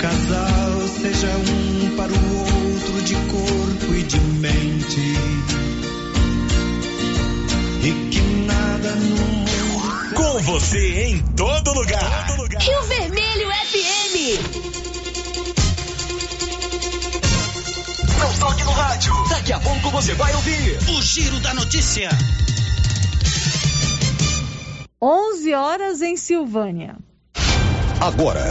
casal seja um para o outro de corpo e de mente. E que nada no mundo. Com você em todo lugar. Rio Vermelho FM. Não toque no rádio. Daqui a pouco você vai ouvir o Giro da Notícia. 11 horas em Silvânia. Agora,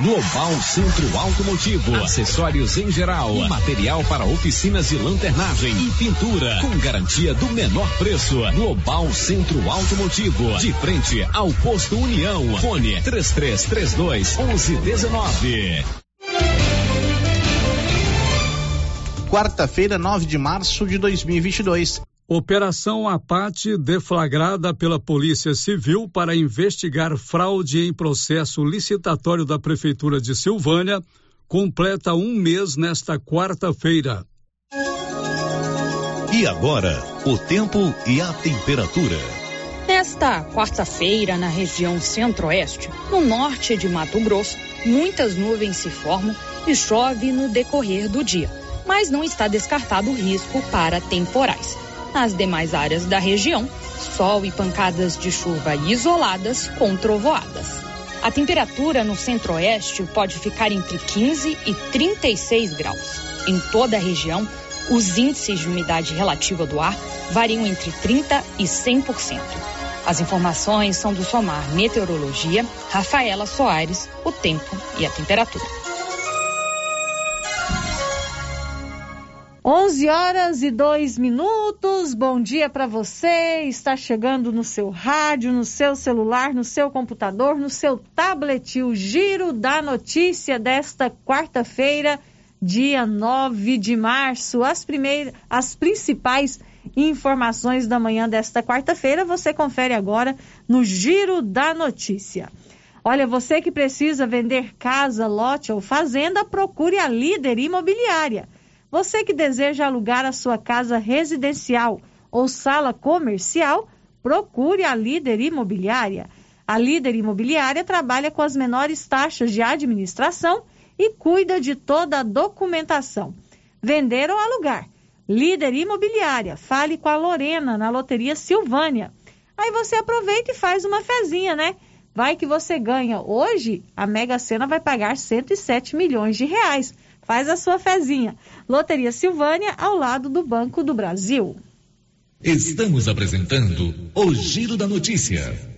Global Centro Automotivo, acessórios em geral, material para oficinas de lanternagem e pintura, com garantia do menor preço. Global Centro Automotivo, de frente ao posto União. Fone 3332 1119. Quarta-feira, 9 de março de 2022. Operação Apate deflagrada pela Polícia Civil para investigar fraude em processo licitatório da Prefeitura de Silvânia completa um mês nesta quarta-feira. E agora, o tempo e a temperatura. Nesta quarta-feira, na região centro-oeste, no norte de Mato Grosso, muitas nuvens se formam e chove no decorrer do dia, mas não está descartado o risco para temporais. Nas demais áreas da região, sol e pancadas de chuva isoladas com trovoadas. A temperatura no centro-oeste pode ficar entre 15 e 36 graus. Em toda a região, os índices de umidade relativa do ar variam entre 30 e 100%. As informações são do Somar Meteorologia, Rafaela Soares, o tempo e a temperatura. 11 horas e 2 minutos. Bom dia para você. Está chegando no seu rádio, no seu celular, no seu computador, no seu tablet, o giro da notícia desta quarta-feira, dia 9 de março. As primeiras, as principais informações da manhã desta quarta-feira você confere agora no Giro da Notícia. Olha, você que precisa vender casa, lote ou fazenda, procure a líder imobiliária. Você que deseja alugar a sua casa residencial ou sala comercial, procure a Líder Imobiliária. A Líder Imobiliária trabalha com as menores taxas de administração e cuida de toda a documentação. Vender ou alugar. Líder Imobiliária. Fale com a Lorena na Loteria Silvânia. Aí você aproveita e faz uma fezinha, né? Vai que você ganha. Hoje, a Mega Sena vai pagar 107 milhões de reais. Faz a sua fezinha. Loteria Silvânia, ao lado do Banco do Brasil. Estamos apresentando o Giro da Notícia.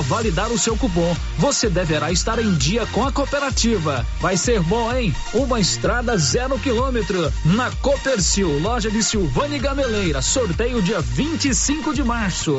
validar o seu cupom, você deverá estar em dia com a cooperativa. Vai ser bom, hein? Uma estrada zero quilômetro na Copercil, loja de Silvânia e Gameleira. Sorteio dia 25 de março.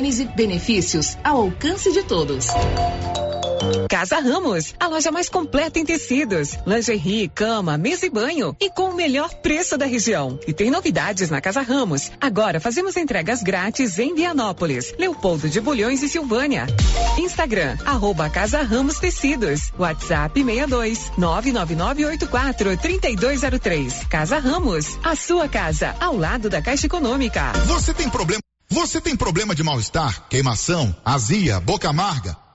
Gênese Benefícios ao alcance de todos. Casa Ramos, a loja mais completa em tecidos, lingerie, cama, mesa e banho e com o melhor preço da região. E tem novidades na Casa Ramos. Agora fazemos entregas grátis em Vianópolis, Leopoldo de Bulhões e Silvânia. Instagram, arroba Casa Ramos Tecidos. WhatsApp 62 99984 3203. Casa Ramos, a sua casa, ao lado da Caixa Econômica. Você tem problema? Você tem problema de mal-estar, queimação, azia, boca amarga?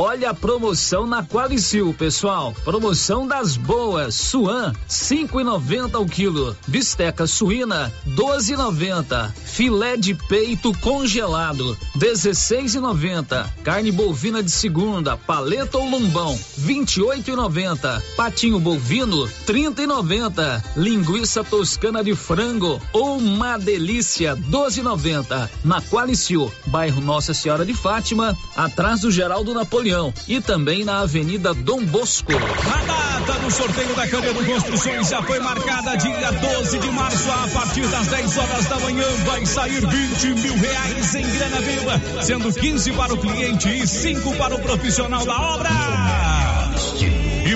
Olha a promoção na Qualicil, pessoal. Promoção das boas. Suan, 5,90 o quilo. Bisteca suína, 12,90. Filé de peito congelado, 16,90. Carne bovina de segunda, paleta ou lombão, 28,90. Patinho bovino, 30,90. Linguiça toscana de frango, uma delícia, 12,90. Na Qualicil, bairro Nossa Senhora de Fátima, atrás do Geraldo Napoleão e também na Avenida Dom Bosco. A data do sorteio da Canedo Construções já foi marcada dia 12 de março, a partir das 10 horas da manhã. Vai sair 20 mil reais em grana viva, sendo 15 para o cliente e 5 para o profissional da obra.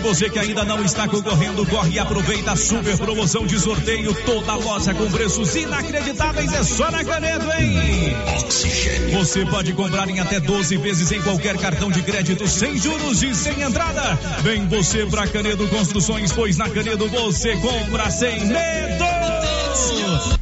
Você que ainda não está concorrendo, corre e aproveita a super promoção de sorteio. Toda loja com preços inacreditáveis é só na Canedo, hein? Oxigênio. Você pode comprar em até 12 vezes em qualquer cartão de crédito, sem juros e sem entrada. Vem você pra Canedo Construções, pois na Canedo você compra sem medo.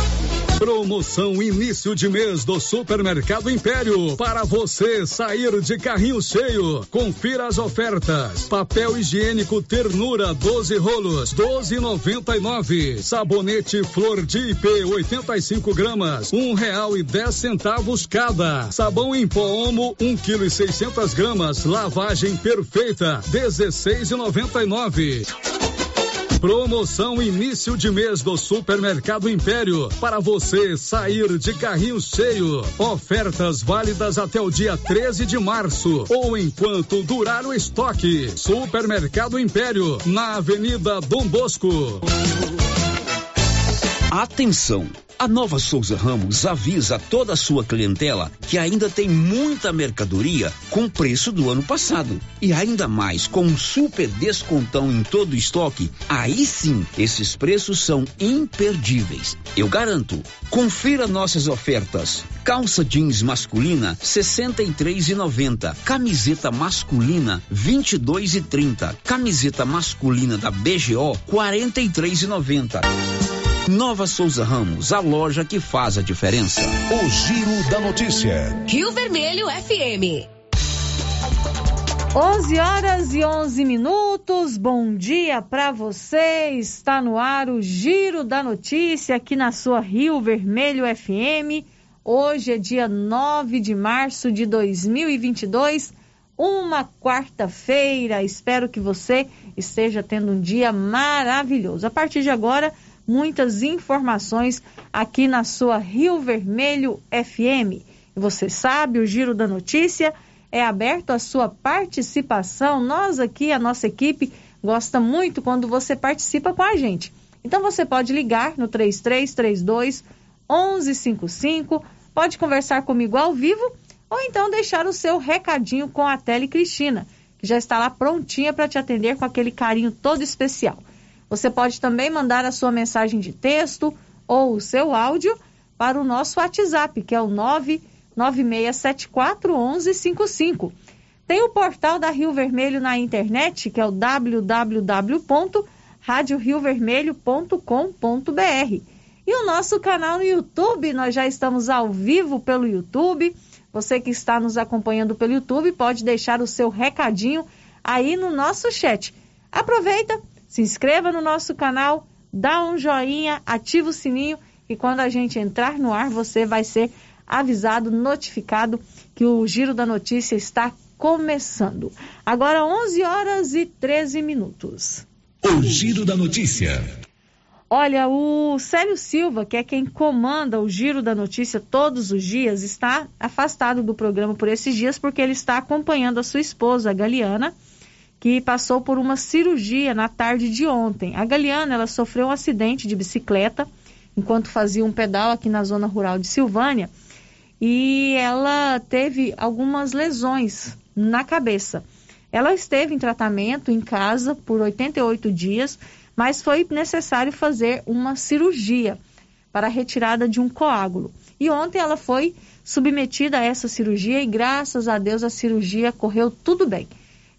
Promoção início de mês do Supermercado Império. Para você sair de carrinho cheio. Confira as ofertas. Papel higiênico Ternura 12 rolos, 12,99. Sabonete Flor de IP 85 gramas, um real e dez centavos cada. Sabão em pó Omo, um quilo e seiscentas gramas. Lavagem perfeita, 16,99. Promoção início de mês do Supermercado Império. Para você sair de carrinho cheio. Ofertas válidas até o dia 13 de março ou enquanto durar o estoque. Supermercado Império, na Avenida Dom Bosco. Atenção! A Nova Souza Ramos avisa toda a sua clientela que ainda tem muita mercadoria com preço do ano passado. E ainda mais com um super descontão em todo o estoque, aí sim esses preços são imperdíveis. Eu garanto. Confira nossas ofertas. Calça jeans masculina 63,90. Camiseta masculina 22,30. Camiseta masculina da BGO 43,90. Nova Souza Ramos, a loja que faz a diferença. O Giro da Notícia. Rio Vermelho FM. 11 horas e 11 minutos. Bom dia para você. Está no ar o Giro da Notícia aqui na sua Rio Vermelho FM. Hoje é dia 9 de março de 2022, uma quarta-feira. Espero que você esteja tendo um dia maravilhoso. A partir de agora, muitas informações aqui na sua Rio Vermelho FM. E você sabe, o Giro da Notícia é aberto à sua participação. Nós aqui, a nossa equipe, gosta muito quando você participa com a gente. Então você pode ligar no 3332 1155, pode conversar comigo ao vivo ou então deixar o seu recadinho com a Tele Cristina, que já está lá prontinha para te atender com aquele carinho todo especial. Você pode também mandar a sua mensagem de texto ou o seu áudio para o nosso WhatsApp, que é o 996741155. Tem o portal da Rio Vermelho na internet, que é o www.radioriovermelho.com.br. E o nosso canal no YouTube, nós já estamos ao vivo pelo YouTube. Você que está nos acompanhando pelo YouTube pode deixar o seu recadinho aí no nosso chat. Aproveita, se inscreva no nosso canal, dá um joinha, ativa o sininho e quando a gente entrar no ar você vai ser avisado, notificado que o Giro da Notícia está começando. Agora 11 horas e 13 minutos. O Giro da Notícia. Olha, o Célio Silva, que é quem comanda o Giro da Notícia todos os dias, está afastado do programa por esses dias porque ele está acompanhando a sua esposa, a Galiana, que passou por uma cirurgia na tarde de ontem. A Galiana, ela sofreu um acidente de bicicleta enquanto fazia um pedal aqui na zona rural de Silvânia e ela teve algumas lesões na cabeça. Ela esteve em tratamento em casa por 88 dias mas foi necessário fazer uma cirurgia para a retirada de um coágulo. E ontem ela foi submetida a essa cirurgia e graças a Deus a cirurgia correu tudo bem.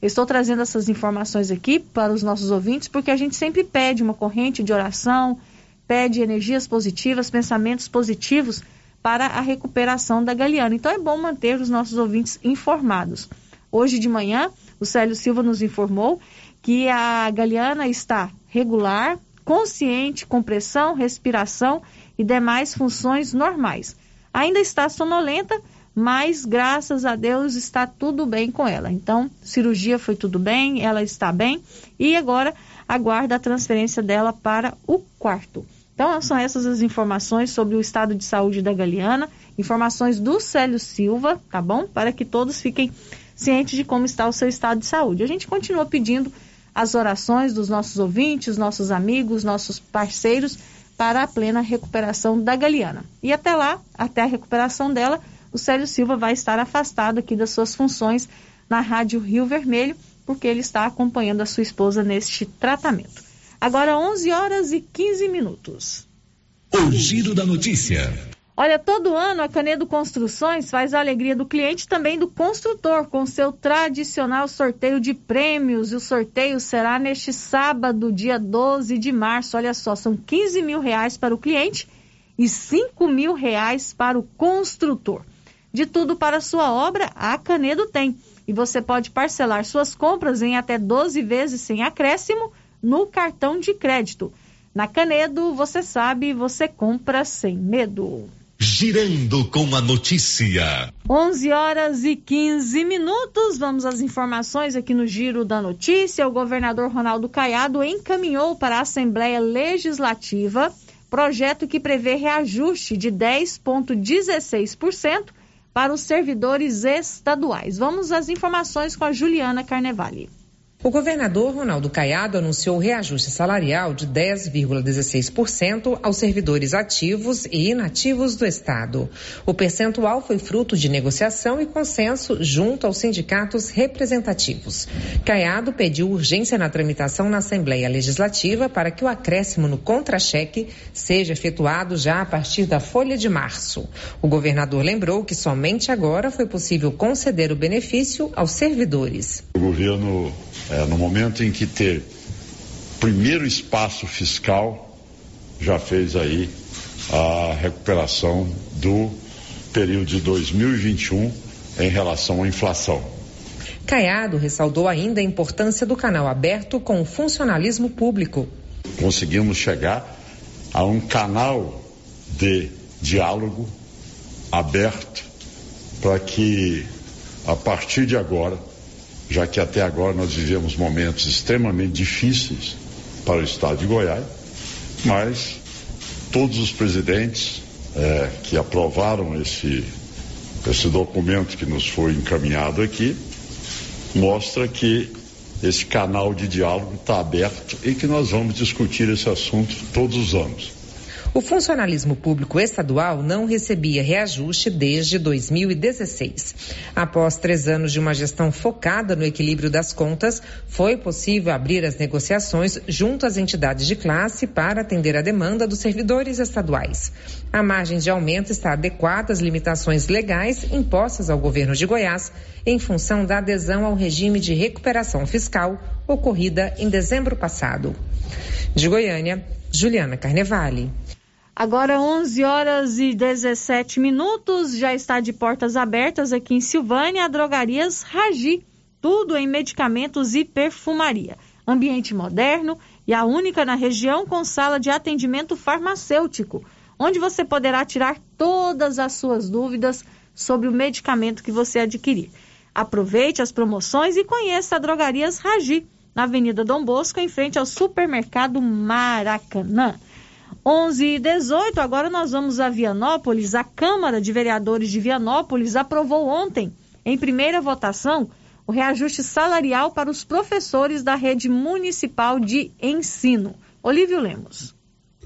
Estou trazendo essas informações aqui para os nossos ouvintes porque a gente sempre pede uma corrente de oração, pede energias positivas, pensamentos positivos para a recuperação da Galeana. Então é bom manter os nossos ouvintes informados. Hoje de manhã, o Célio Silva nos informou que a Galeana está regular, consciente, com pressão, respiração e demais funções normais. Ainda está sonolenta, mas graças a Deus está tudo bem com ela. Então, cirurgia foi tudo bem, ela está bem e agora aguarda a transferência dela para o quarto. Então, são essas as informações sobre o estado de saúde da Galeana, informações do Célio Silva, tá bom? Para que todos fiquem cientes de como está o seu estado de saúde. A gente continua pedindo as orações dos nossos ouvintes, nossos amigos, nossos parceiros para a plena recuperação da Galeana. E até lá, até a recuperação dela, o Célio Silva vai estar afastado aqui das suas funções na Rádio Rio Vermelho, porque ele está acompanhando a sua esposa neste tratamento. Agora 11 horas e 15 minutos. O giro da notícia. Olha, todo ano a Canedo Construções faz a alegria do cliente e também do construtor com seu tradicional sorteio de prêmios. E o sorteio será neste sábado, dia 12 de março. Olha só, são 15 mil reais para o cliente e 5 mil reais para o construtor. De tudo para sua obra, a Canedo tem. E você pode parcelar suas compras em até 12 vezes sem acréscimo no cartão de crédito. Na Canedo, você sabe, você compra sem medo. Girando com a notícia. 11 horas e 15 minutos. Vamos às informações aqui no Giro da Notícia. O governador Ronaldo Caiado encaminhou para a Assembleia Legislativa projeto que prevê reajuste de 10,16% para os servidores estaduais. Vamos às informações com a Juliana Carnevale. O governador Ronaldo Caiado anunciou reajuste salarial de 10,16% aos servidores ativos e inativos do Estado. O percentual foi fruto de negociação e consenso junto aos sindicatos representativos. Caiado pediu urgência na tramitação na Assembleia Legislativa para que o acréscimo no contra-cheque seja efetuado já a partir da folha de março. O governador lembrou que somente agora foi possível conceder o benefício aos servidores. O governo é, no momento em que ter primeiro espaço fiscal, já fez aí a recuperação do período de 2021 em relação à inflação. Caiado ressaltou ainda a importância do canal aberto com o funcionalismo público. Conseguimos chegar a um canal de diálogo aberto para que, a partir de agora, já que até agora nós vivemos momentos extremamente difíceis para o estado de Goiás, mas todos os presidentes é, que aprovaram esse, esse documento que nos foi encaminhado aqui, mostra que esse canal de diálogo está aberto e que nós vamos discutir esse assunto todos os anos. O funcionalismo público estadual não recebia reajuste desde 2016. Após três anos de uma gestão focada no equilíbrio das contas, foi possível abrir as negociações junto às entidades de classe para atender a demanda dos servidores estaduais. A margem de aumento está adequada às limitações legais impostas ao governo de Goiás em função da adesão ao regime de recuperação fiscal ocorrida em dezembro passado. De Goiânia, Juliana Carnevale. Agora 11 horas e 17 minutos, já está de portas abertas aqui em Silvânia a Drogarias Ragi, tudo em medicamentos e perfumaria. Ambiente moderno e a única na região com sala de atendimento farmacêutico, onde você poderá tirar todas as suas dúvidas sobre o medicamento que você adquirir. Aproveite as promoções e conheça a Drogarias Ragi, na Avenida Dom Bosco, em frente ao supermercado Maracanã. 11 e 18, agora nós vamos a Vianópolis. A Câmara de Vereadores de Vianópolis aprovou ontem, em primeira votação, o reajuste salarial para os professores da rede municipal de ensino. Olívio Lemos.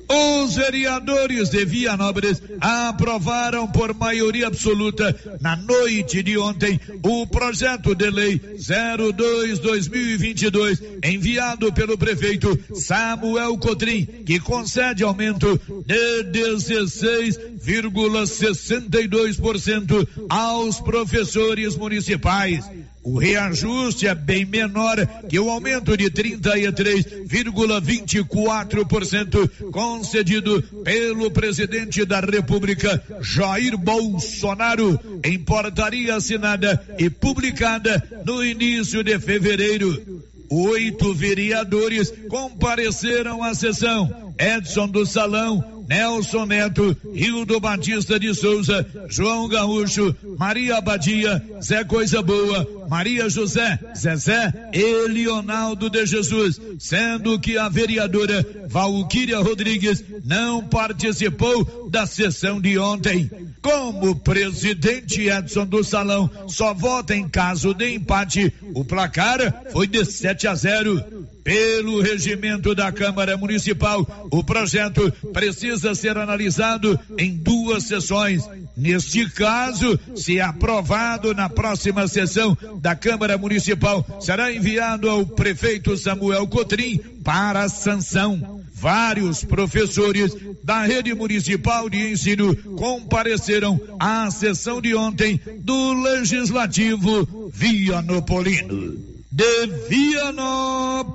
Os vereadores de Vianópolis aprovaram por maioria absoluta na noite de ontem o projeto de lei 02/2022 enviado pelo prefeito Samuel Cotrim, que concede aumento de 16,62% aos professores municipais. O reajuste é bem menor que o aumento de 33,24% concedido pelo presidente da República, Jair Bolsonaro, em portaria assinada e publicada no início de fevereiro. Oito vereadores compareceram à sessão. Edson do Salão, Nelson Neto, Hildo Batista de Souza, João Gaúcho, Maria Abadia, Zé Coisa Boa, Maria José, Zezé e Leonardo de Jesus, sendo que a vereadora Valquíria Rodrigues não participou da sessão de ontem. Como presidente Edson do Salão só vota em caso de empate, o placar foi de 7 a 0. Pelo regimento da Câmara Municipal, o projeto precisa ser analisado em duas sessões. Neste caso, se aprovado na próxima sessão da Câmara Municipal, será enviado ao prefeito Samuel Cotrim para sanção. Vários professores da rede municipal de ensino compareceram à sessão de ontem do Legislativo Vianopolino. De Vianópolis,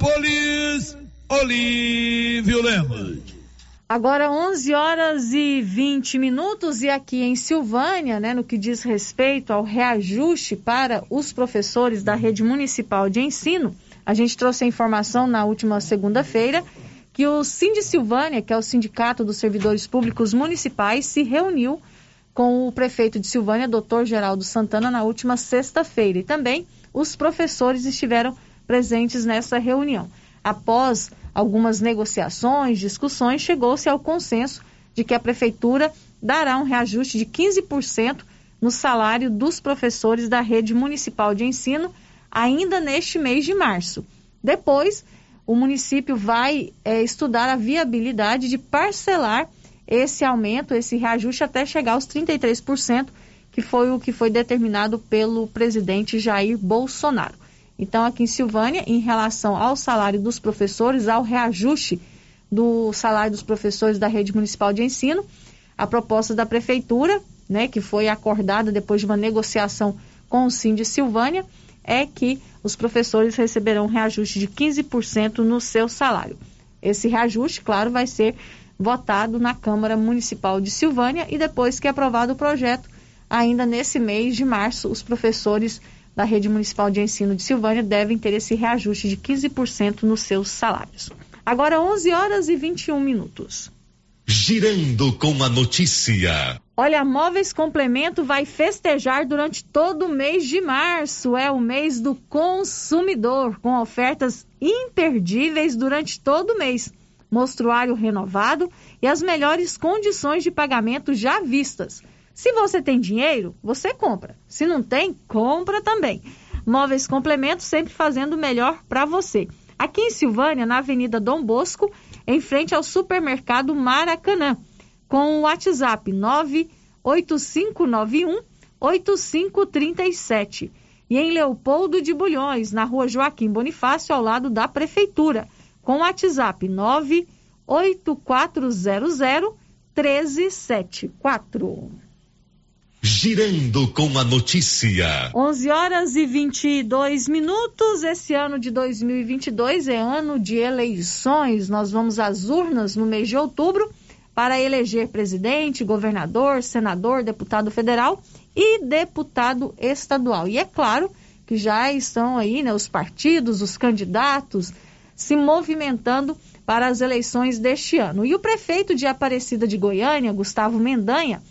Olívio Lemos. Agora 11 horas e 20 minutos e aqui em Silvânia, né, no que diz respeito ao reajuste para os professores da rede municipal de ensino, a gente trouxe a informação na última segunda-feira que o Sind Silvânia, que é o Sindicato dos Servidores Públicos Municipais, se reuniu com o prefeito de Silvânia, doutor Geraldo Santana, na última sexta-feira. E também os professores estiveram presentes nessa reunião. Após algumas negociações, discussões, chegou-se ao consenso de que a prefeitura dará um reajuste de 15% no salário dos professores da rede municipal de ensino ainda neste mês de março. Depois, o município vai é, estudar a viabilidade de parcelar esse aumento, esse reajuste até chegar aos 33%, que foi o que foi determinado pelo presidente Jair Bolsonaro. Então, aqui em Silvânia, em relação ao salário dos professores, ao reajuste do salário dos professores da rede municipal de ensino, a proposta da prefeitura, né, que foi acordada depois de uma negociação com o Sim de Silvânia, é que os professores receberão um reajuste de 15% no seu salário. Esse reajuste, claro, vai ser votado na Câmara Municipal de Silvânia e depois que aprovado o projeto, ainda nesse mês de março, os professores da Rede Municipal de Ensino de Silvânia devem ter esse reajuste de 15% nos seus salários. Agora 11 horas e 21 minutos. Girando com a notícia. Olha, Móveis Complemento vai festejar durante todo o mês de março. É o mês do consumidor, com ofertas imperdíveis durante todo o mês. Mostruário renovado e as melhores condições de pagamento já vistas. Se você tem dinheiro, você compra. Se não tem, compra também. Móveis Complemento sempre fazendo o melhor para você. Aqui em Silvânia, na Avenida Dom Bosco, em frente ao supermercado Maracanã, com o WhatsApp 98591 8537. E em Leopoldo de Bulhões, na rua Joaquim Bonifácio, ao lado da Prefeitura, com o WhatsApp 98400 1374. Girando com a notícia. 11 horas e 22 minutos. Esse ano de 2022 é ano de eleições. Nós vamos às urnas no mês de outubro para eleger presidente, governador, senador, deputado federal e deputado estadual. E é claro que já estão aí né, os partidos, os candidatos se movimentando para as eleições deste ano. E o prefeito de Aparecida de Goiânia, Gustavo Mendanha,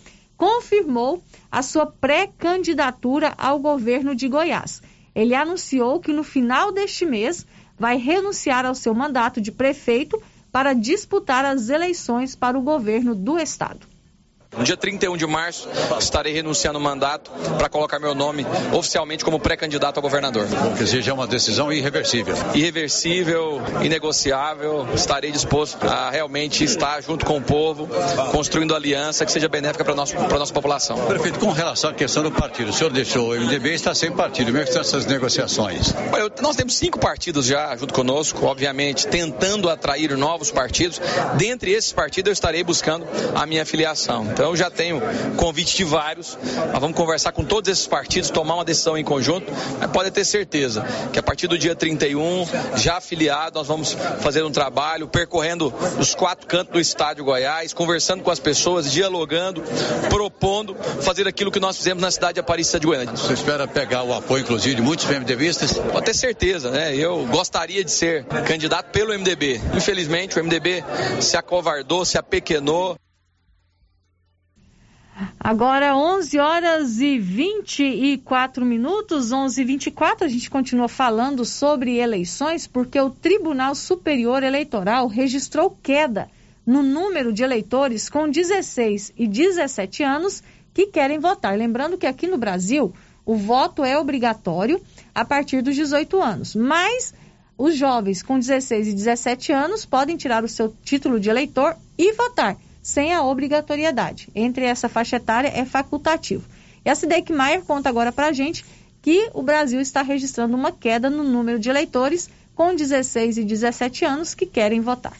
confirmou a sua pré-candidatura ao governo de Goiás. Ele anunciou que no final deste mês vai renunciar ao seu mandato de prefeito para disputar as eleições para o governo do estado. No dia 31 de março, estarei renunciando o mandato para colocar meu nome oficialmente como pré-candidato a governador. Quer dizer, já é uma decisão irreversível. Irreversível, inegociável. Estarei disposto a realmente estar junto com o povo, construindo aliança que seja benéfica para a nossa população. Prefeito, com relação à questão do partido, o senhor deixou o MDB está sem partido. Como é que estão essas negociações? Olha, nós temos cinco partidos já junto conosco, obviamente, tentando atrair novos partidos. Dentre esses partidos, eu estarei buscando a minha filiação. Então já tenho convite de vários. Nós vamos conversar com todos esses partidos, tomar uma decisão em conjunto. Mas pode ter certeza que a partir do dia 31, já afiliado, nós vamos fazer um trabalho percorrendo os quatro cantos do estado de Goiás, conversando com as pessoas, dialogando, propondo fazer aquilo que nós fizemos na cidade de Aparecida de Goiânia. Você espera pegar o apoio, inclusive, de muitos MDBistas? Pode ter certeza, né? Eu gostaria de ser candidato pelo MDB. Infelizmente, o MDB se acovardou, se apequenou. Agora 11 horas e 24 minutos, 11 e 24, a gente continua falando sobre eleições porque o Tribunal Superior Eleitoral registrou queda no número de eleitores com 16 e 17 anos que querem votar. Lembrando que aqui no Brasil o voto é obrigatório a partir dos 18 anos, mas os jovens com 16 e 17 anos podem tirar o seu título de eleitor e votar sem a obrigatoriedade. Entre essa faixa etária é facultativo. E a Cidec Maier conta agora para a gente que o Brasil está registrando uma queda no número de eleitores com 16 e 17 anos que querem votar.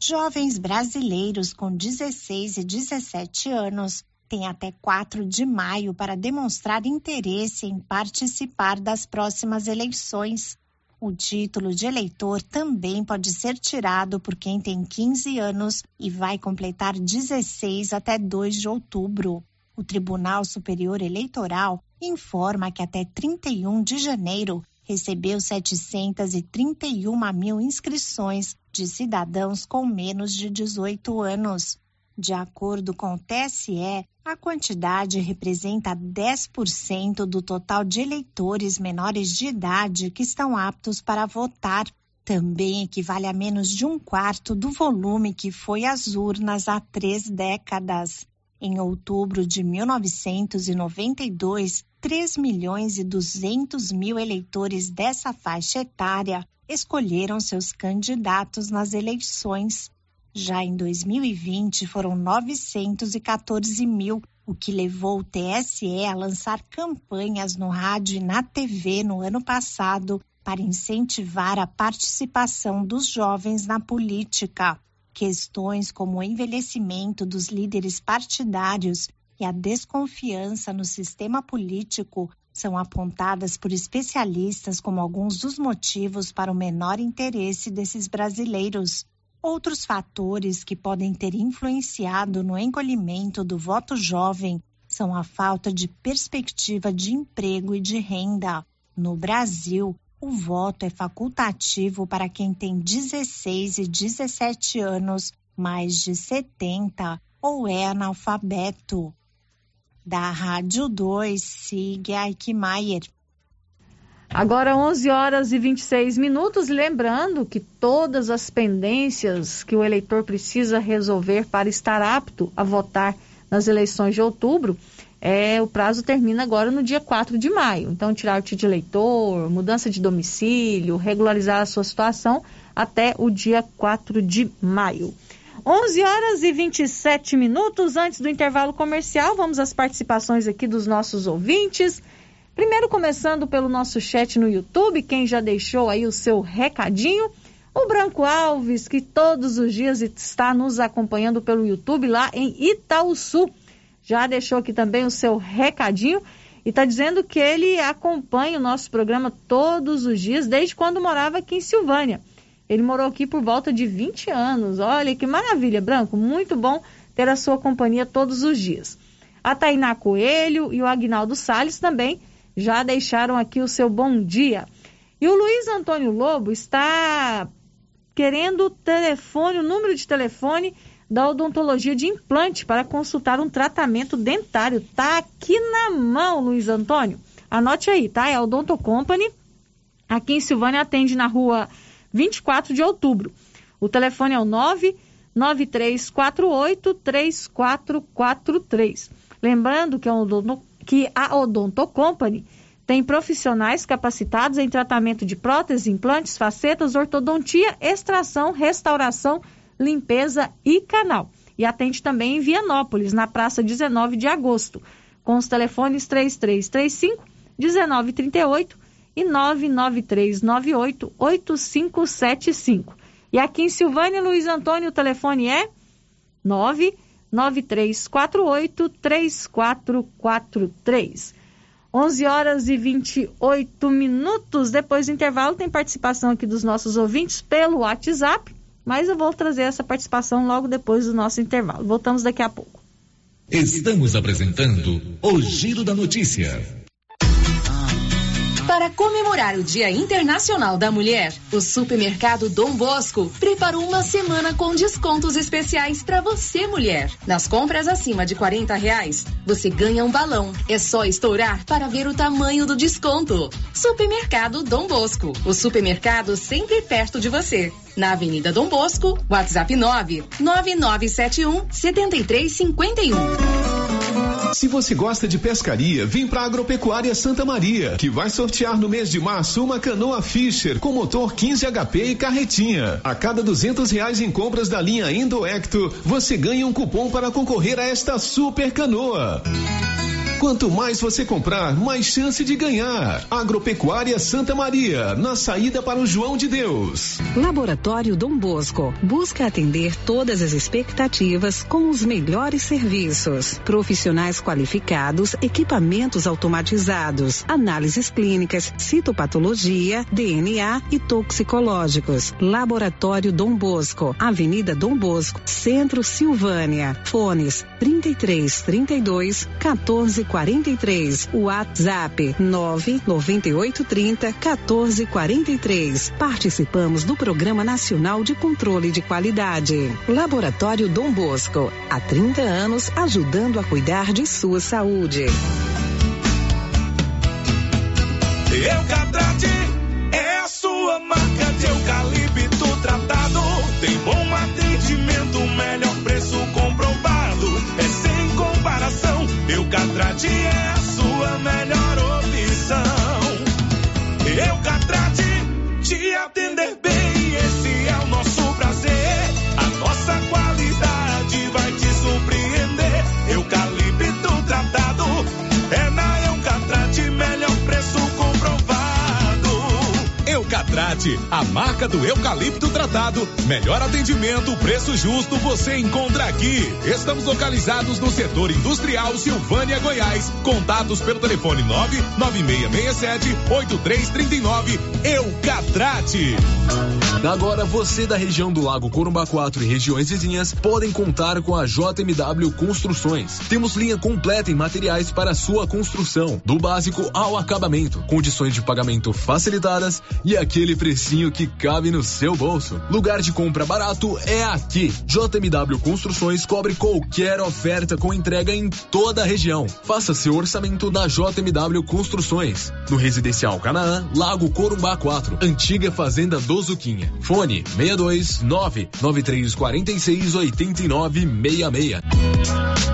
Jovens brasileiros com 16 e 17 anos têm até 4 de maio para demonstrar interesse em participar das próximas eleições. O título de eleitor também pode ser tirado por quem tem 15 anos e vai completar 16 até 2 de outubro. O Tribunal Superior Eleitoral informa que até 31 de janeiro recebeu 731 mil inscrições de cidadãos com menos de 18 anos. De acordo com o TSE, a quantidade representa 10% do total de eleitores menores de idade que estão aptos para votar. Também equivale a menos de um quarto do volume que foi às urnas há três décadas. Em outubro de 1992, 3 milhões e 200 mil eleitores dessa faixa etária escolheram seus candidatos nas eleições. Já em 2020, foram 914 mil, o que levou o TSE a lançar campanhas no rádio e na TV no ano passado para incentivar a participação dos jovens na política. Questões como o envelhecimento dos líderes partidários e a desconfiança no sistema político são apontadas por especialistas como alguns dos motivos para o menor interesse desses brasileiros. Outros fatores que podem ter influenciado no encolhimento do voto jovem são a falta de perspectiva de emprego e de renda. No Brasil, o voto é facultativo para quem tem 16 e 17 anos, mais de 70 ou é analfabeto. Da Rádio 2, siga Eichmeier. Agora 11 horas e 26 minutos, lembrando que todas as pendências que o eleitor precisa resolver para estar apto a votar nas eleições de outubro, é, o prazo termina agora no dia 4 de maio. Então, tirar o título de eleitor, mudança de domicílio, regularizar a sua situação até o dia 4 de maio. 11 horas e 27 minutos antes do intervalo comercial, vamos às participações aqui dos nossos ouvintes. Primeiro, começando pelo nosso chat no YouTube, quem já deixou aí o seu recadinho, o Branco Alves, que todos os dias está nos acompanhando pelo YouTube lá em Itaúsu. Já deixou aqui também o seu recadinho e está dizendo que ele acompanha o nosso programa todos os dias, desde quando morava aqui em Silvânia. Ele morou aqui por volta de 20 anos. Olha que maravilha, Branco. Muito bom ter a sua companhia todos os dias. A Tainá Coelho e o Agnaldo Salles também já deixaram aqui o seu bom dia. E o Luiz Antônio Lobo está querendo o telefone, o número de telefone da odontologia de implante para consultar um tratamento dentário. Tá aqui na mão, Luiz Antônio. Anote aí, tá? É a Odonto Company. Aqui em Silvânia atende na rua 24 de outubro. O telefone é o 99348 3443. Lembrando que é um que a Odonto Company tem profissionais capacitados em tratamento de próteses, implantes, facetas, ortodontia, extração, restauração, limpeza e canal. E atende também em Vianópolis, na praça 19 de agosto, com os telefones 3335 1938 e 99398 8575. E aqui em Silvânia, Luiz Antônio, o telefone é 9 9348 3443. 11 horas e 28 minutos. Depois do intervalo, tem participação aqui dos nossos ouvintes pelo WhatsApp, mas eu vou trazer essa participação logo depois do nosso intervalo. Voltamos daqui a pouco. Estamos apresentando o Giro da Notícia. Para comemorar o Dia Internacional da Mulher, o Supermercado Dom Bosco preparou uma semana com descontos especiais para você, mulher. Nas compras acima de 40 reais, você ganha um balão. É só estourar para ver o tamanho do desconto. Supermercado Dom Bosco, o supermercado sempre perto de você. Na Avenida Dom Bosco, WhatsApp 9 9971 7351. Se você gosta de pescaria, vem para Agropecuária Santa Maria, que vai sortear no mês de março uma canoa Fisher com motor 15 HP e carretinha. A cada duzentos reais em compras da linha Endoecto, você ganha um cupom para concorrer a esta super canoa. Quanto mais você comprar, mais chance de ganhar. Agropecuária Santa Maria, na saída para o João de Deus. Laboratório Dom Bosco busca atender todas as expectativas com os melhores serviços. Profissionais qualificados, equipamentos automatizados, análises clínicas, citopatologia, DNA e toxicológicos. Laboratório Dom Bosco, Avenida Dom Bosco, Centro Silvânia. Fones 33 32 14 43. WhatsApp 99830 1443. Participamos do Programa Nacional de Controle de Qualidade. Laboratório Dom Bosco. Há 30 anos ajudando a cuidar de sua saúde. Eucatrate é a sua marca de eucalipto Eucatrate é a sua melhor A marca do eucalipto tratado. Melhor atendimento, preço justo, você encontra aqui. Estamos localizados no setor industrial Silvânia, Goiás. Contatos pelo telefone 99667 8339. Eucatrate. Agora você da região do Lago Corumbá 4 e regiões vizinhas podem contar com a JMW Construções. Temos linha completa em materiais para sua construção, do básico ao acabamento, condições de pagamento facilitadas e aquele precinho que cabe no seu bolso. Lugar de compra barato é aqui. JMW Construções cobre qualquer oferta com entrega em toda a região. Faça seu orçamento na JMW Construções. No Residencial Canaã, Lago Corumbá 4, antiga Fazenda do Zuquinha. Fone 62 99346 8966.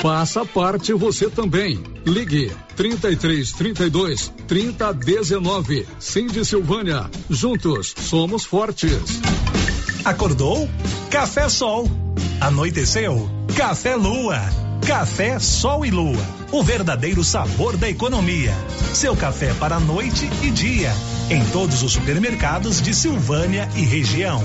Faça parte você também. Ligue 33 32 30 19. Cindy Silvânia. Juntos somos fortes. Acordou? Café Sol. Anoiteceu? Café Lua. Café Sol e Lua. O verdadeiro sabor da economia. Seu café para noite e dia. Em todos os supermercados de Silvânia e região.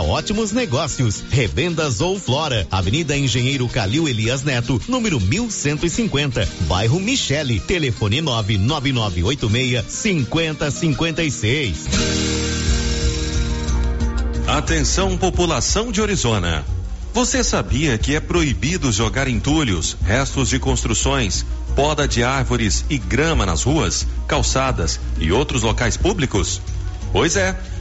ótimos negócios. Revendas ou Flora, Avenida Engenheiro Calil Elias Neto, número 1150, bairro Michele, telefone 99986 5056. Atenção população de Orizona. Você sabia que é proibido jogar entulhos, restos de construções, poda de árvores e grama nas ruas, calçadas e outros locais públicos? Pois é,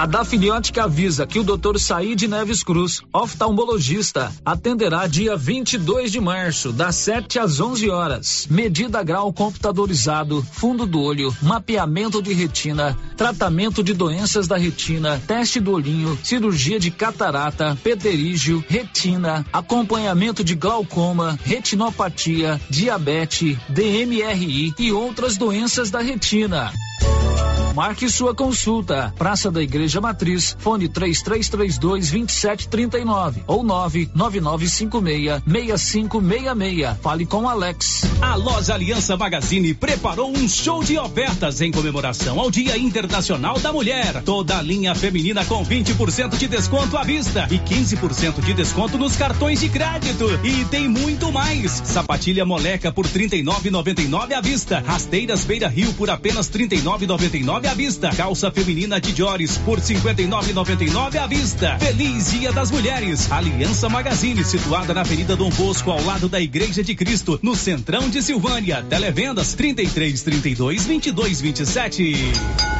A Dafniótica avisa que o Dr. Said Neves Cruz, oftalmologista, atenderá dia 22 de março, das 7 às 11 horas. Medida grau computadorizado, fundo do olho, mapeamento de retina, tratamento de doenças da retina, teste do olhinho, cirurgia de catarata, pterígio, retina, acompanhamento de glaucoma, retinopatia, diabetes, DMRI e outras doenças da retina. Marque sua consulta. Praça da Igreja Matriz, fone 3332 2739 ou 99956 6566. Fale com Alex. A loja Aliança Magazine preparou um show de ofertas em comemoração ao Dia Internacional da Mulher. Toda a linha feminina com 20% de desconto à vista e 15% de desconto nos cartões de crédito. E tem muito mais. Sapatilha moleca por 39,99 à vista. Rasteiras Beira Rio por apenas 39,99 à vista. Calça feminina de Diores por 59,99 à vista. Feliz Dia das Mulheres. Aliança Magazine, situada na Avenida Dom Bosco, ao lado da Igreja de Cristo, no centrão de Silvânia. Televendas 33 32 22 27.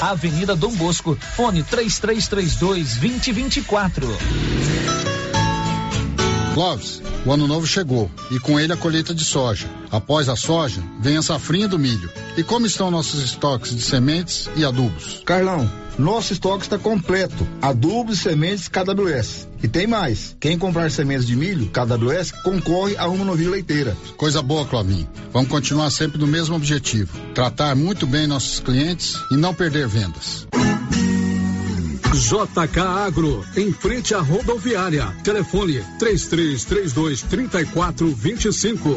Avenida Dom Bosco, fone 3332 2024. Clóvis, o ano novo chegou e com ele a colheita de soja. Após a soja, vem a safrinha do milho. E como estão nossos estoques de sementes e adubos? Carlão, nosso estoque está completo. Adubos e sementes KWS. E tem mais. Quem comprar sementes de milho KWS concorre a uma novilha leiteira. Coisa boa, Clóvis. Vamos continuar sempre no mesmo objetivo: tratar muito bem nossos clientes e não perder vendas. JK Agro, em frente à rodoviária. Telefone 3332 3425.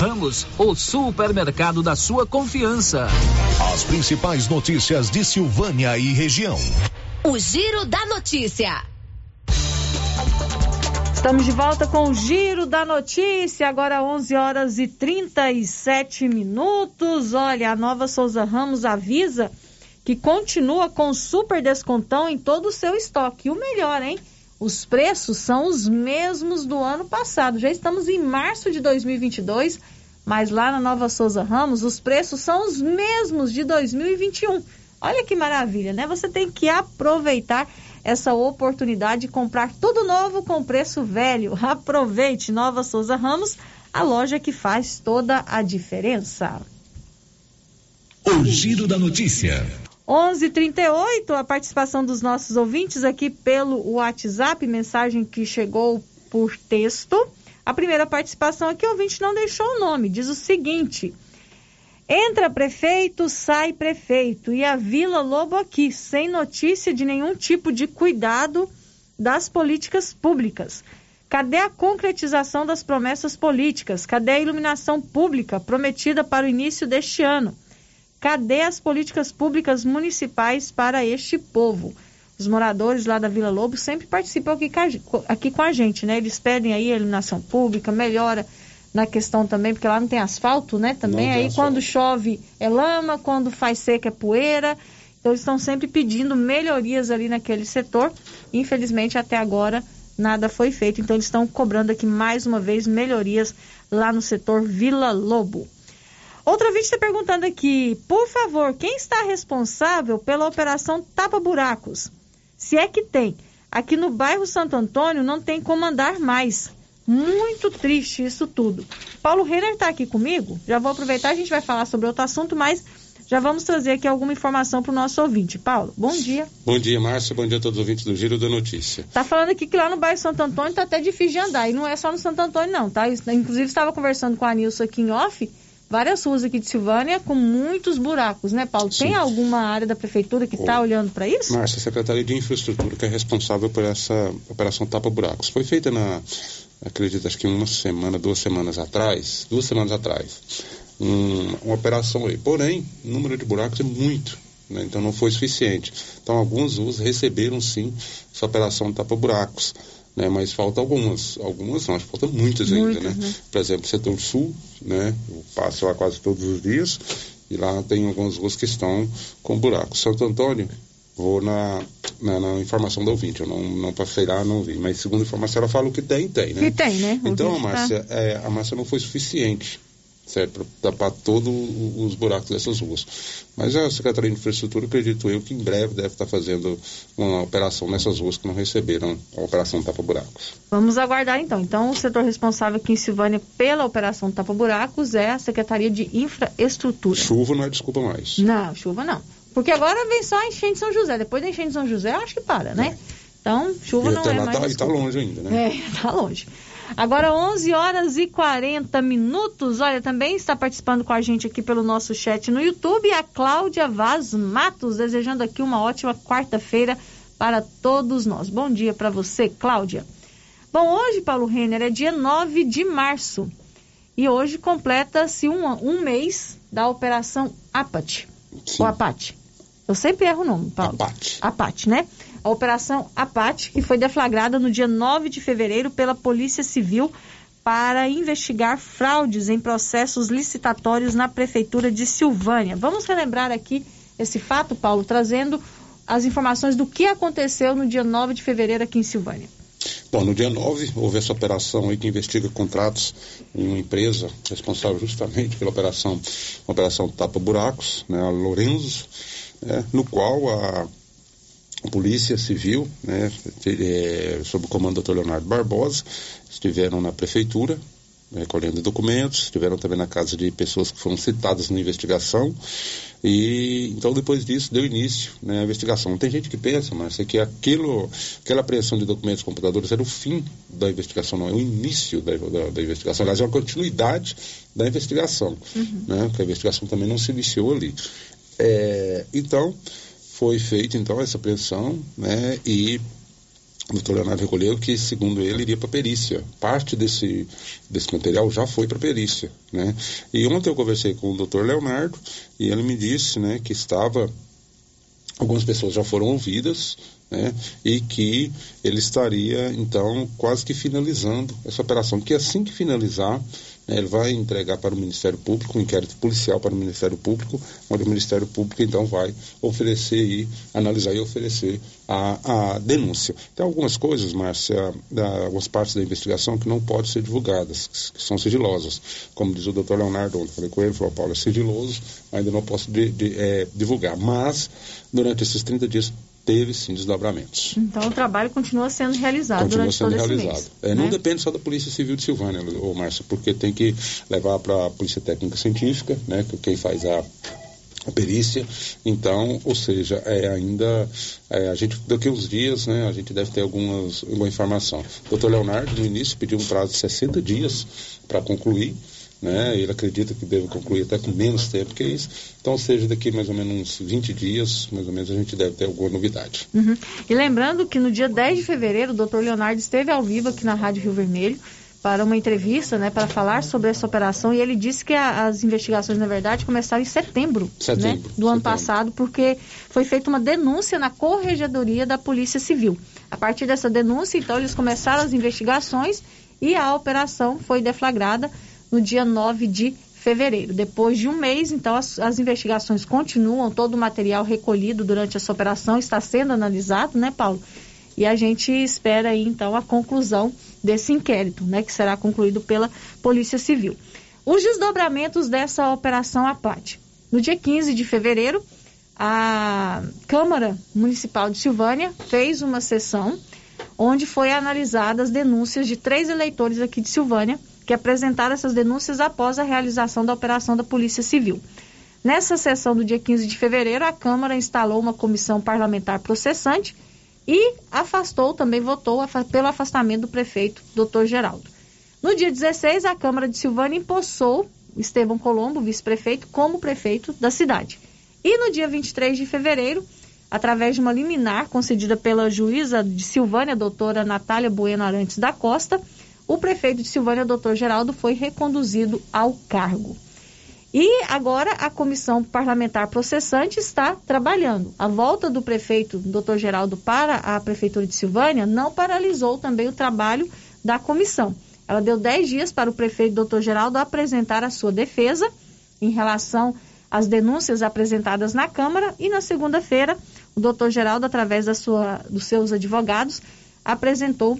Ramos, o supermercado da sua confiança. As principais notícias de Silvânia e região. O Giro da Notícia. Estamos de volta com o Giro da Notícia, agora 11 horas e 37 minutos. Olha, a Nova Souza Ramos avisa que continua com super descontão em todo o seu estoque. O melhor, hein? Os preços são os mesmos do ano passado. Já estamos em março de 2022, mas lá na Nova Souza Ramos os preços são os mesmos de 2021. Olha que maravilha, né? Você tem que aproveitar essa oportunidade de comprar tudo novo com preço velho. Aproveite Nova Souza Ramos, a loja que faz toda a diferença. O Giro da Notícia. 11:38 a participação dos nossos ouvintes aqui pelo WhatsApp, mensagem que chegou por texto. A primeira participação aqui, o ouvinte não deixou o nome, diz o seguinte: Entra prefeito, sai prefeito, e a Vila Lobo aqui, sem notícia de nenhum tipo de cuidado das políticas públicas. Cadê a concretização das promessas políticas? Cadê a iluminação pública prometida para o início deste ano? Cadê as políticas públicas municipais para este povo? os moradores lá da Vila Lobo sempre participam aqui, aqui com a gente, né? Eles pedem aí a iluminação pública, melhora na questão também, porque lá não tem asfalto, né? Também aí asfalto. quando chove é lama, quando faz seca é poeira. Então eles estão sempre pedindo melhorias ali naquele setor. Infelizmente até agora nada foi feito. Então eles estão cobrando aqui mais uma vez melhorias lá no setor Vila Lobo. Outra vídeo está perguntando aqui, por favor, quem está responsável pela operação Tapa Buracos? Se é que tem. Aqui no bairro Santo Antônio não tem como andar mais. Muito triste isso tudo. Paulo Renner está aqui comigo. Já vou aproveitar, a gente vai falar sobre outro assunto, mas já vamos trazer aqui alguma informação para o nosso ouvinte. Paulo, bom dia. Bom dia, Márcia. Bom dia a todos os ouvintes do Giro da Notícia. Tá falando aqui que lá no bairro Santo Antônio tá até difícil de andar. E não é só no Santo Antônio, não, tá? Inclusive, estava conversando com a Nilson aqui em off. Várias ruas aqui de Silvânia com muitos buracos, né, Paulo? Sim. Tem alguma área da prefeitura que está olhando para isso? Márcia, a Secretaria de Infraestrutura que é responsável por essa operação Tapa Buracos. Foi feita na, acredito, acho que uma semana, duas semanas atrás, duas semanas atrás um, uma operação aí. Porém, o número de buracos é muito, né? então não foi suficiente. Então, alguns usos receberam sim essa operação tapa-buracos. Né, mas falta algumas, algumas não, acho que falta muitas, muitas ainda, né? né? Por exemplo, setor sul, né? Eu passo lá quase todos os dias e lá tem algumas ruas que estão com buracos. Santo Antônio, vou na, na, na, informação do ouvinte, eu não, não passei lá, não vi, mas segundo a informação ela fala que tem, tem, né? Que tem, né? então, a Márcia, tá... é, a Márcia não foi suficiente certo? Para tapar todos os buracos dessas ruas. Mas a Secretaria de Infraestrutura, acredito eu, que em breve deve estar fazendo uma operação nessas ruas que não receberam a operação Tapa Buracos. Vamos aguardar então. Então, o setor responsável aqui em Silvânia pela operação Tapa Buracos é a Secretaria de Infraestrutura. Chuva não é desculpa mais. Não, chuva não. Porque agora vem só a enchente de São José. Depois da enchente de São José, eu acho que para, né? É. Então, chuva e não é lá mais. Tá, e tá longe ainda, né? É, tá longe. Agora 11 horas e 40 minutos. Olha, também está participando com a gente aqui pelo nosso chat no YouTube a Cláudia Vaz Matos, desejando aqui uma ótima quarta-feira para todos nós. Bom dia para você, Cláudia. Bom, hoje, Paulo Renner, é dia 9 de março. E hoje completa-se um, um mês da Operação Apache. Ou Apache. Eu sempre erro o nome, Paulo. Apache. Apache, né? A Operação Apate, que foi deflagrada no dia 9 de fevereiro pela Polícia Civil para investigar fraudes em processos licitatórios na Prefeitura de Silvânia. Vamos relembrar aqui esse fato, Paulo, trazendo as informações do que aconteceu no dia 9 de fevereiro aqui em Silvânia. Bom, no dia 9 houve essa operação aí que investiga contratos em uma empresa responsável justamente pela operação, operação Tapa Buracos, né, a Lorenzo, né, no qual a Polícia Civil, né, é, sob o comando do Dr. Leonardo Barbosa, estiveram na prefeitura, né, colhendo documentos, estiveram também na casa de pessoas que foram citadas na investigação. E então depois disso deu início né, à investigação. Tem gente que pensa, mas é que aquilo, aquela apreensão de documentos computadores era o fim da investigação, não é o início da, da, da investigação. Aliás, é uma continuidade da investigação, uhum. né, porque a investigação também não se iniciou ali. É, então foi feita então essa apreensão, né, e o doutor Leonardo recolheu que, segundo ele, iria para perícia. Parte desse, desse material já foi para perícia, né. E ontem eu conversei com o doutor Leonardo e ele me disse, né, que estava algumas pessoas já foram ouvidas, né, e que ele estaria então quase que finalizando essa operação, que assim que finalizar ele vai entregar para o Ministério Público, um inquérito policial para o Ministério Público, onde o Ministério Público então vai oferecer e analisar e oferecer a, a denúncia. Tem algumas coisas, Márcia, da, algumas partes da investigação que não podem ser divulgadas, que são sigilosas. Como diz o doutor Leonardo, ontem falei com ele, falou, Paulo, é sigiloso, ainda não posso de, de, é, divulgar. Mas, durante esses 30 dias, teve sim desdobramentos. Então o trabalho continua sendo realizado continua durante sendo realizado. mês. É, não né? depende só da Polícia Civil de Silvânia, ô Márcio, porque tem que levar para a Polícia Técnica Científica, né, que quem faz a a perícia, então, ou seja, é ainda é, a gente daqui uns dias, né, a gente deve ter algumas alguma informação. O doutor Leonardo no início pediu um prazo de 60 dias para concluir, né? Ele acredita que deve concluir até com menos tempo que isso. Então, seja daqui mais ou menos uns 20 dias, mais ou menos, a gente deve ter alguma novidade. Uhum. E lembrando que no dia 10 de fevereiro, o doutor Leonardo esteve ao vivo aqui na Rádio Rio Vermelho, para uma entrevista, né, para falar sobre essa operação e ele disse que a, as investigações, na verdade, começaram em setembro, setembro né, do setembro. ano passado, porque foi feita uma denúncia na corregedoria da Polícia Civil. A partir dessa denúncia, então, eles começaram as investigações e a operação foi deflagrada no dia 9 de fevereiro. Depois de um mês, então, as, as investigações continuam, todo o material recolhido durante essa operação está sendo analisado, né, Paulo? E a gente espera aí, então, a conclusão desse inquérito, né, que será concluído pela Polícia Civil. Os desdobramentos dessa operação Apate. No dia 15 de fevereiro, a Câmara Municipal de Silvânia fez uma sessão onde foi analisadas as denúncias de três eleitores aqui de Silvânia que apresentaram essas denúncias após a realização da operação da Polícia Civil. Nessa sessão do dia 15 de fevereiro, a Câmara instalou uma comissão parlamentar processante e afastou, também votou pelo afastamento do prefeito, doutor Geraldo. No dia 16, a Câmara de Silvânia empossou Estevam Colombo, vice-prefeito, como prefeito da cidade. E no dia 23 de fevereiro, através de uma liminar concedida pela juíza de Silvânia, doutora Natália Bueno Arantes da Costa, o prefeito de Silvânia, doutor Geraldo, foi reconduzido ao cargo. E agora a comissão parlamentar processante está trabalhando. A volta do prefeito, doutor Geraldo, para a prefeitura de Silvânia não paralisou também o trabalho da comissão. Ela deu 10 dias para o prefeito, doutor Geraldo, apresentar a sua defesa em relação às denúncias apresentadas na Câmara e na segunda-feira o doutor Geraldo, através da sua, dos seus advogados, apresentou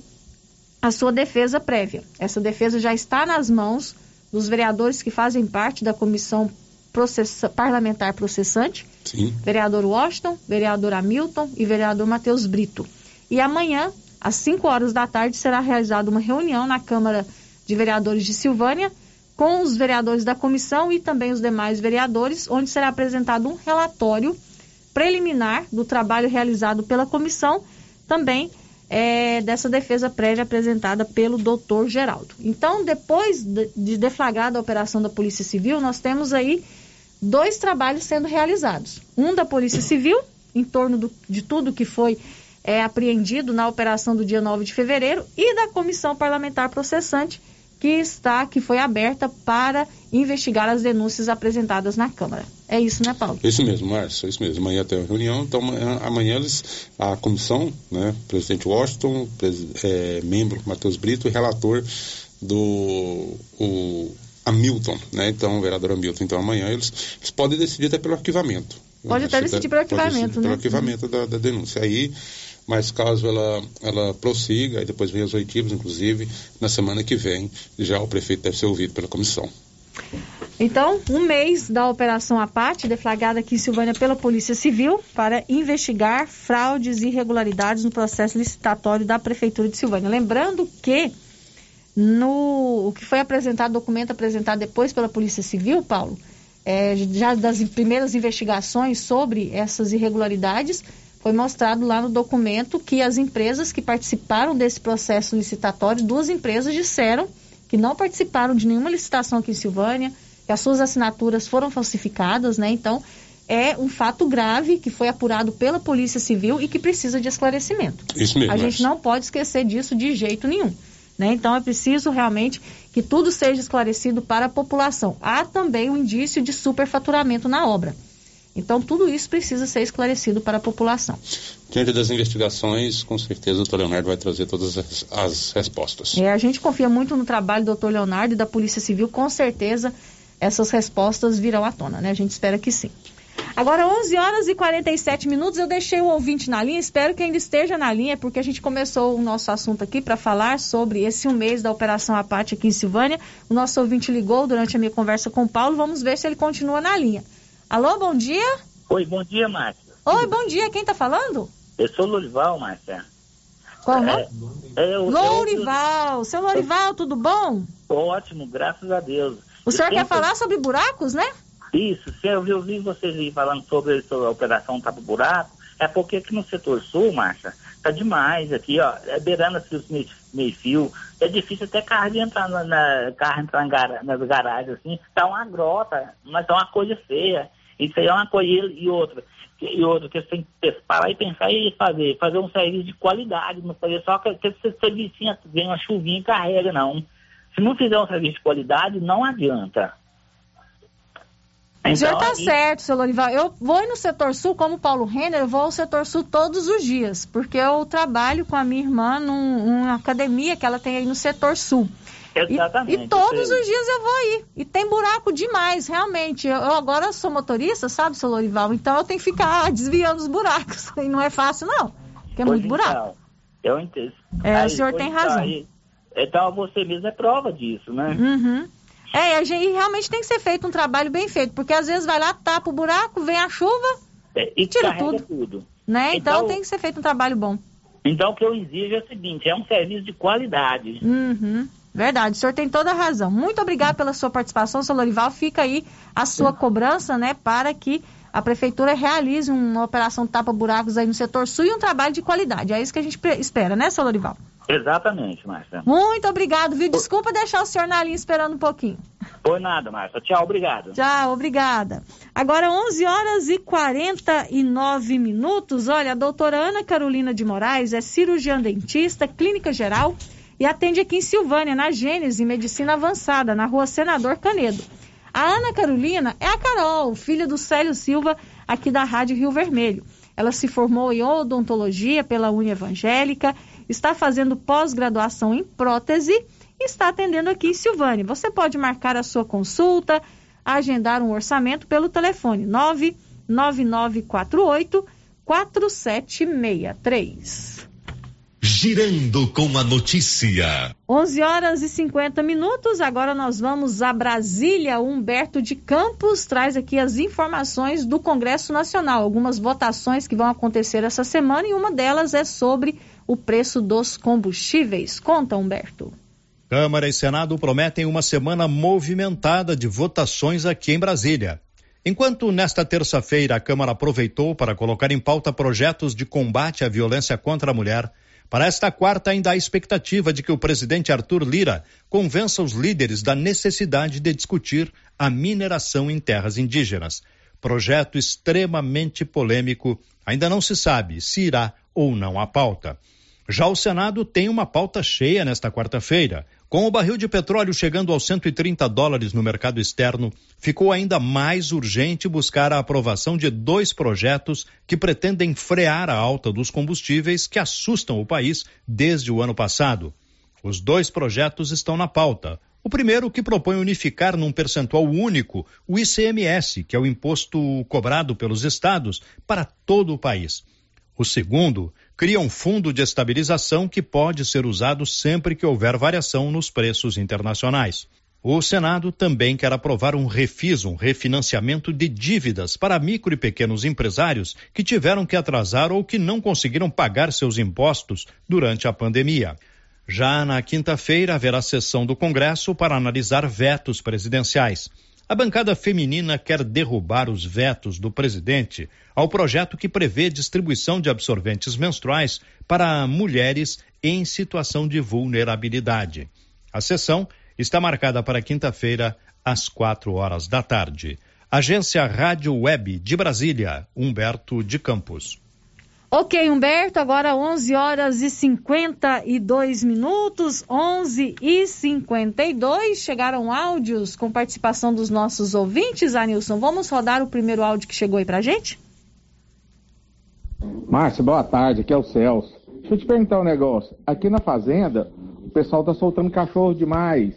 a sua defesa prévia. Essa defesa já está nas mãos dos vereadores que fazem parte da comissão processa, parlamentar processante, Sim. vereador Washington, vereador Hamilton e vereador Matheus Brito. E amanhã, às 5 horas da tarde, será realizada uma reunião na Câmara de Vereadores de Silvânia com os vereadores da comissão e também os demais vereadores, onde será apresentado um relatório preliminar do trabalho realizado pela comissão, também é, dessa defesa prévia apresentada pelo doutor Geraldo. Então, depois de deflagrada a operação da Polícia Civil, nós temos aí dois trabalhos sendo realizados. Um da Polícia Civil, em torno do, de tudo que foi é, apreendido na operação do dia 9 de fevereiro, e da Comissão Parlamentar Processante, que está, que foi aberta para investigar as denúncias apresentadas na Câmara. É isso, né, Paulo? Isso mesmo, Márcio, isso mesmo. Amanhã tem uma reunião, então amanhã, eles, a comissão, né, presidente Washington, pres, é, membro Matheus Brito e relator do o Hamilton, né? Então, o vereador Hamilton. Então, amanhã eles, eles podem decidir até pelo arquivamento. Pode até decidir pelo arquivamento, né? Pelo arquivamento da, da denúncia. Aí mas caso ela, ela prossiga, e depois vem as oitivas, inclusive, na semana que vem, já o prefeito deve ser ouvido pela comissão. Então, um mês da Operação Apate, deflagrada aqui em Silvânia pela Polícia Civil, para investigar fraudes e irregularidades no processo licitatório da Prefeitura de Silvânia. Lembrando que no o que foi apresentado, documento apresentado depois pela Polícia Civil, Paulo, é, já das primeiras investigações sobre essas irregularidades, foi mostrado lá no documento que as empresas que participaram desse processo licitatório, duas empresas disseram que não participaram de nenhuma licitação aqui em Silvânia, que as suas assinaturas foram falsificadas, né? Então, é um fato grave que foi apurado pela Polícia Civil e que precisa de esclarecimento. Isso mesmo. A gente não pode esquecer disso de jeito nenhum. Né? Então é preciso realmente que tudo seja esclarecido para a população. Há também o um indício de superfaturamento na obra. Então, tudo isso precisa ser esclarecido para a população. Diante das investigações, com certeza o doutor Leonardo vai trazer todas as, as respostas. É, a gente confia muito no trabalho do doutor Leonardo e da Polícia Civil, com certeza essas respostas virão à tona, né? A gente espera que sim. Agora, 11 horas e 47 minutos, eu deixei o ouvinte na linha, espero que ainda esteja na linha, porque a gente começou o nosso assunto aqui para falar sobre esse um mês da Operação Apate aqui em Silvânia. O nosso ouvinte ligou durante a minha conversa com o Paulo, vamos ver se ele continua na linha. Alô, bom dia? Oi, bom dia, Márcia. Oi, bom dia, quem tá falando? Eu sou Lourival, Márcia. Qual é, é, eu, Lourival, eu, seu Lourival, tudo bom? Ótimo, graças a Deus. O senhor quer falar sobre buracos, né? Isso, se eu ouvi vocês falando sobre, sobre a operação Tapa Buraco, é porque aqui no setor sul, Márcia, tá demais aqui, ó, é beirando assim, os meio, meio fio, é difícil até carro de entrar na, na carro entrar gar, nas garagens, assim, tá uma grota, mas tá uma coisa feia. Isso aí é uma coisa. E outra, e outra que você tem que parar e pensar e fazer. Fazer um serviço de qualidade, não fazer só que, esse serviço vem uma chuvinha e carrega, não. Se não fizer um serviço de qualidade, não adianta. o senhor está aí... certo, seu Lorival. Eu vou no setor sul, como Paulo Renner, eu vou ao setor sul todos os dias, porque eu trabalho com a minha irmã num, numa academia que ela tem aí no setor sul. Exatamente. E, e todos os dias eu vou aí. E tem buraco demais, realmente. Eu, eu agora sou motorista, sabe, seu Lorival? Então eu tenho que ficar desviando os buracos. E não é fácil, não. Porque é pois muito então, buraco. Eu entendo. É, aí, o senhor tem então, razão. Aí, então você mesmo é prova disso, né? Uhum. É, a gente realmente tem que ser feito um trabalho bem feito, porque às vezes vai lá, tapa o buraco, vem a chuva é, e, tira tudo. tudo. Né? Então, então, tem que ser feito um trabalho bom. Então o que eu exijo é o seguinte, é um serviço de qualidade. Uhum. Verdade, o senhor tem toda a razão. Muito obrigado pela sua participação, seu Lorival. Fica aí a sua cobrança, né, para que a prefeitura realize uma operação tapa-buracos aí no setor sul e um trabalho de qualidade. É isso que a gente espera, né, seu Lorival? Exatamente, Márcia. Muito obrigado, viu? Desculpa deixar o senhor na linha esperando um pouquinho. Foi nada, Márcia. Tchau, obrigado. Tchau, obrigada. Agora, 11 horas e 49 minutos. Olha, a doutora Ana Carolina de Moraes é cirurgiã dentista, clínica geral e atende aqui em Silvânia, na Gênese Medicina Avançada, na rua Senador Canedo. A Ana Carolina é a Carol, filha do Célio Silva, aqui da Rádio Rio Vermelho. Ela se formou em odontologia pela Uni Evangélica, está fazendo pós-graduação em prótese e está atendendo aqui em Silvânia. Você pode marcar a sua consulta, agendar um orçamento pelo telefone 99948 4763. Girando com a notícia. 11 horas e 50 minutos. Agora nós vamos a Brasília. Humberto de Campos traz aqui as informações do Congresso Nacional. Algumas votações que vão acontecer essa semana e uma delas é sobre o preço dos combustíveis. Conta, Humberto. Câmara e Senado prometem uma semana movimentada de votações aqui em Brasília. Enquanto nesta terça-feira a Câmara aproveitou para colocar em pauta projetos de combate à violência contra a mulher, para esta quarta, ainda há expectativa de que o presidente Arthur Lira convença os líderes da necessidade de discutir a mineração em terras indígenas. Projeto extremamente polêmico, ainda não se sabe se irá ou não à pauta. Já o Senado tem uma pauta cheia nesta quarta-feira. Com o barril de petróleo chegando aos 130 dólares no mercado externo, ficou ainda mais urgente buscar a aprovação de dois projetos que pretendem frear a alta dos combustíveis que assustam o país desde o ano passado. Os dois projetos estão na pauta. O primeiro, que propõe unificar num percentual único o ICMS, que é o imposto cobrado pelos estados, para todo o país. O segundo cria um fundo de estabilização que pode ser usado sempre que houver variação nos preços internacionais. O Senado também quer aprovar um refis, um refinanciamento de dívidas para micro e pequenos empresários que tiveram que atrasar ou que não conseguiram pagar seus impostos durante a pandemia. Já na quinta-feira haverá sessão do Congresso para analisar vetos presidenciais. A bancada feminina quer derrubar os vetos do presidente ao projeto que prevê distribuição de absorventes menstruais para mulheres em situação de vulnerabilidade. A sessão está marcada para quinta-feira, às quatro horas da tarde. Agência Rádio Web de Brasília, Humberto de Campos. Ok, Humberto, agora 11 horas e 52 minutos, 11 e 52. Chegaram áudios com participação dos nossos ouvintes, Anilson. Vamos rodar o primeiro áudio que chegou aí pra gente? Márcia, boa tarde, aqui é o Celso. Deixa eu te perguntar um negócio. Aqui na fazenda, o pessoal tá soltando cachorro demais.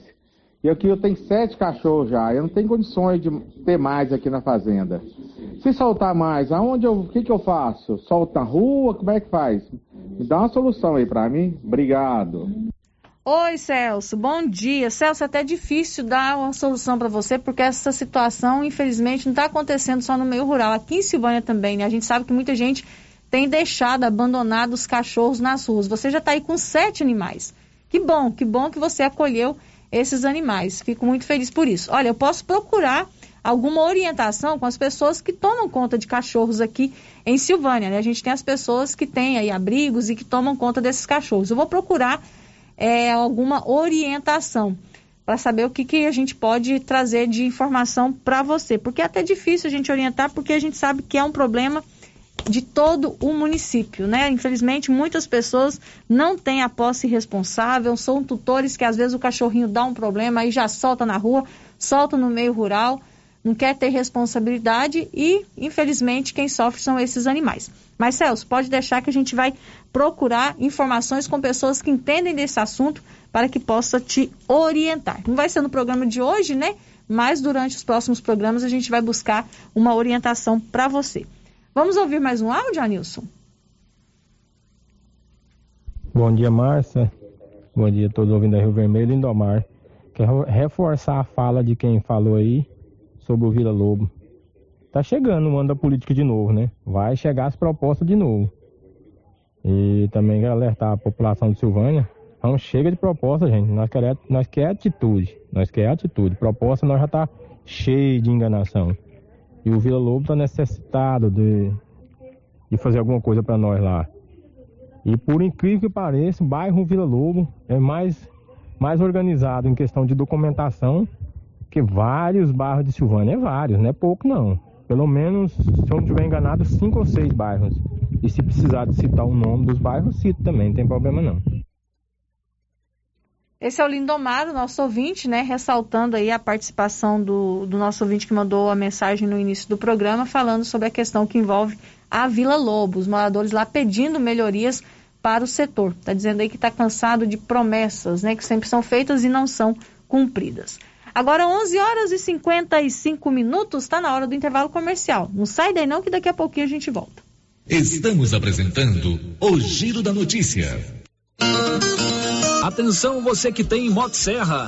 E aqui eu tenho sete cachorros já. Eu não tenho condições de ter mais aqui na fazenda. Se soltar mais, aonde eu, o que que eu faço? Solto na rua? Como é que faz? Me dá uma solução aí para mim. Obrigado. Oi, Celso. Bom dia. Celso, é até difícil dar uma solução para você, porque essa situação, infelizmente, não está acontecendo só no meio rural. Aqui em Silvânia também, né? A gente sabe que muita gente tem deixado, abandonado os cachorros nas ruas. Você já está aí com sete animais. Que bom, que bom que você acolheu esses animais. Fico muito feliz por isso. Olha, eu posso procurar alguma orientação com as pessoas que tomam conta de cachorros aqui em Silvânia. Né? A gente tem as pessoas que têm aí abrigos e que tomam conta desses cachorros. Eu vou procurar é, alguma orientação para saber o que, que a gente pode trazer de informação para você. Porque é até difícil a gente orientar, porque a gente sabe que é um problema de todo o município, né? Infelizmente, muitas pessoas não têm a posse responsável, são tutores que às vezes o cachorrinho dá um problema e já solta na rua, solta no meio rural, não quer ter responsabilidade e, infelizmente, quem sofre são esses animais. Mas, Celso, pode deixar que a gente vai procurar informações com pessoas que entendem desse assunto para que possa te orientar. Não vai ser no programa de hoje, né? Mas durante os próximos programas a gente vai buscar uma orientação para você. Vamos ouvir mais um áudio, Anilson? Bom dia, Márcia. Bom dia a todos ouvindo a Rio Vermelho e Indomar. Quero reforçar a fala de quem falou aí sobre o Vila Lobo. Tá chegando o ano da política de novo, né? Vai chegar as propostas de novo. E também quero alertar a população de Silvânia. Não chega de proposta, gente. Nós queremos nós quer atitude. Nós quer atitude. Proposta nós já tá cheio de enganação. E o Vila Lobo está necessitado de, de fazer alguma coisa para nós lá. E por incrível que pareça, o bairro Vila Lobo é mais, mais organizado em questão de documentação que vários bairros de Silvânia. É vários, não é pouco não. Pelo menos, se eu não estiver enganado, cinco ou seis bairros. E se precisar citar o nome dos bairros, cito também, não tem problema não. Esse é o Lindomar, nosso ouvinte, né? Ressaltando aí a participação do, do nosso ouvinte que mandou a mensagem no início do programa, falando sobre a questão que envolve a Vila Lobo, os moradores lá pedindo melhorias para o setor. Está dizendo aí que está cansado de promessas, né? Que sempre são feitas e não são cumpridas. Agora 11 horas e 55 minutos, está na hora do intervalo comercial. Não sai daí não que daqui a pouquinho a gente volta. Estamos apresentando o Giro da Notícia. Atenção você que tem Motosserra.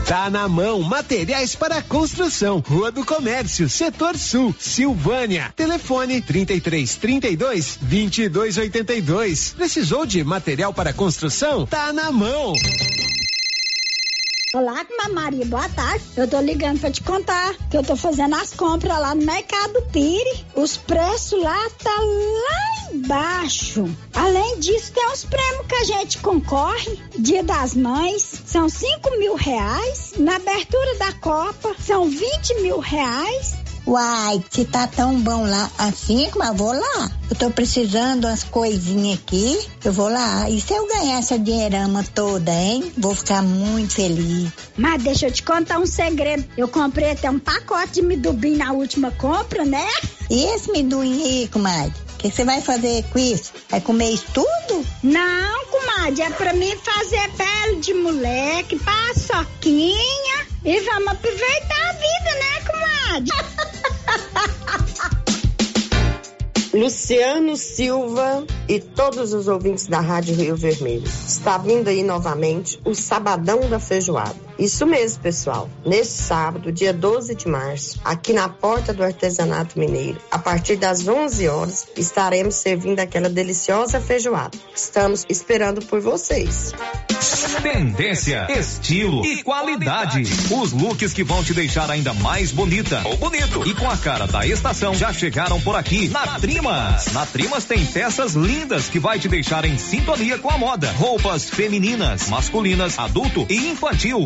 Tá na mão, materiais para construção, Rua do Comércio, Setor Sul, Silvânia. Telefone 33 32 22 82. Precisou de material para construção? Tá na mão. Olá, Maria, boa tarde. Eu tô ligando pra te contar que eu tô fazendo as compras lá no Mercado Pire. Os preços lá tá lá embaixo. Além disso, tem os prêmios que a gente concorre. Dia das Mães, são 5 mil reais. Na abertura da Copa, são 20 mil reais. Uai, se tá tão bom lá assim, mas vou lá. Eu tô precisando umas coisinhas aqui, eu vou lá. E se eu ganhar essa dinheirama toda, hein? Vou ficar muito feliz. Mas deixa eu te contar um segredo. Eu comprei até um pacote de midubim na última compra, né? E esse midubim aí, comadre? O que você vai fazer com isso? Vai comer isso tudo? Não, comadre, é pra mim fazer pele de moleque, paçoquinha e vamos aproveitar a vida, né, comadre? Luciano Silva e todos os ouvintes da Rádio Rio Vermelho. Está vindo aí novamente o Sabadão da Feijoada. Isso mesmo, pessoal. Neste sábado, dia 12 de março, aqui na porta do Artesanato Mineiro, a partir das 11 horas, estaremos servindo aquela deliciosa feijoada. Estamos esperando por vocês. Tendência, estilo e qualidade. Os looks que vão te deixar ainda mais bonita ou bonito e com a cara da estação já chegaram por aqui na Trimas. Na Trimas tem peças lindas que vai te deixar em sintonia com a moda. Roupas femininas, masculinas, adulto e infantil.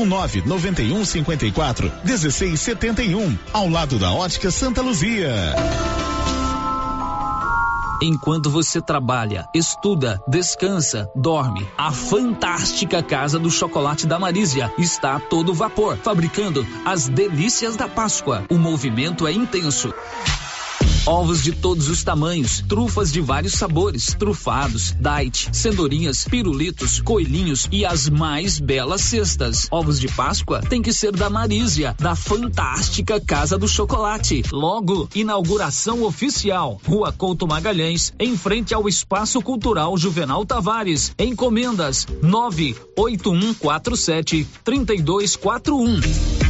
ou 991 54 1671, ao lado da Ótica Santa Luzia. Enquanto você trabalha, estuda, descansa, dorme, a fantástica Casa do Chocolate da Marísia está a todo vapor, fabricando as delícias da Páscoa. O movimento é intenso. Ovos de todos os tamanhos, trufas de vários sabores, trufados, diet, cenourinhas, pirulitos, coelhinhos e as mais belas cestas. Ovos de Páscoa tem que ser da Marísia, da fantástica Casa do Chocolate. Logo, inauguração oficial. Rua Couto Magalhães, em frente ao Espaço Cultural Juvenal Tavares. Encomendas 98147 3241.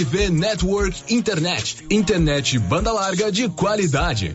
TV Network Internet. Internet banda larga de qualidade.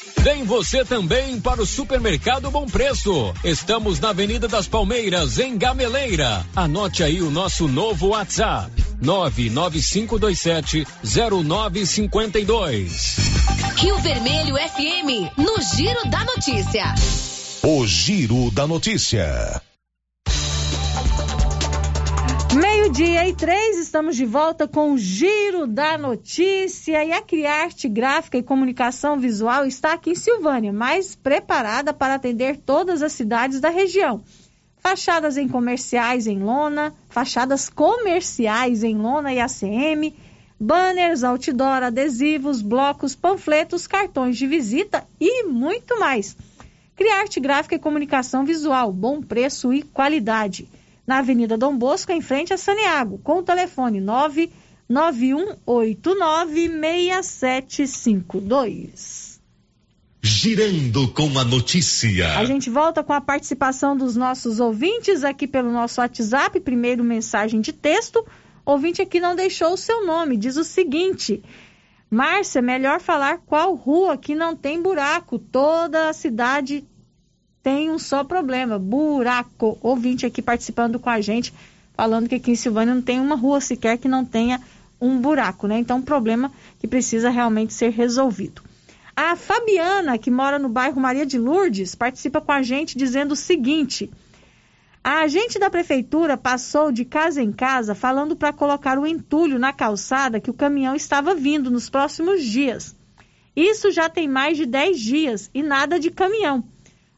Vem você também para o Supermercado Bom Preço. Estamos na Avenida das Palmeiras, em Gameleira. Anote aí o nosso novo WhatsApp 99527 0952. Rio Vermelho FM, no Giro da Notícia. O Giro da Notícia. Meio-dia e três, estamos de volta com o Giro da Notícia e a Criarte Gráfica e Comunicação Visual está aqui em Silvânia, mais preparada para atender todas as cidades da região. Fachadas em comerciais em lona, fachadas comerciais em lona e ACM, banners, outdoor, adesivos, blocos, panfletos, cartões de visita e muito mais. Criarte Gráfica e Comunicação Visual, bom preço e qualidade na Avenida Dom Bosco, em frente a Saneago, com o telefone 991896752. Girando com a notícia. A gente volta com a participação dos nossos ouvintes aqui pelo nosso WhatsApp, primeiro mensagem de texto. Ouvinte aqui não deixou o seu nome, diz o seguinte: Márcia, melhor falar qual rua que não tem buraco. Toda a cidade tem um só problema: buraco. Ouvinte aqui participando com a gente, falando que aqui em Silvânia não tem uma rua sequer que não tenha um buraco, né? Então, um problema que precisa realmente ser resolvido. A Fabiana, que mora no bairro Maria de Lourdes, participa com a gente dizendo o seguinte: a agente da prefeitura passou de casa em casa falando para colocar o entulho na calçada que o caminhão estava vindo nos próximos dias. Isso já tem mais de 10 dias e nada de caminhão.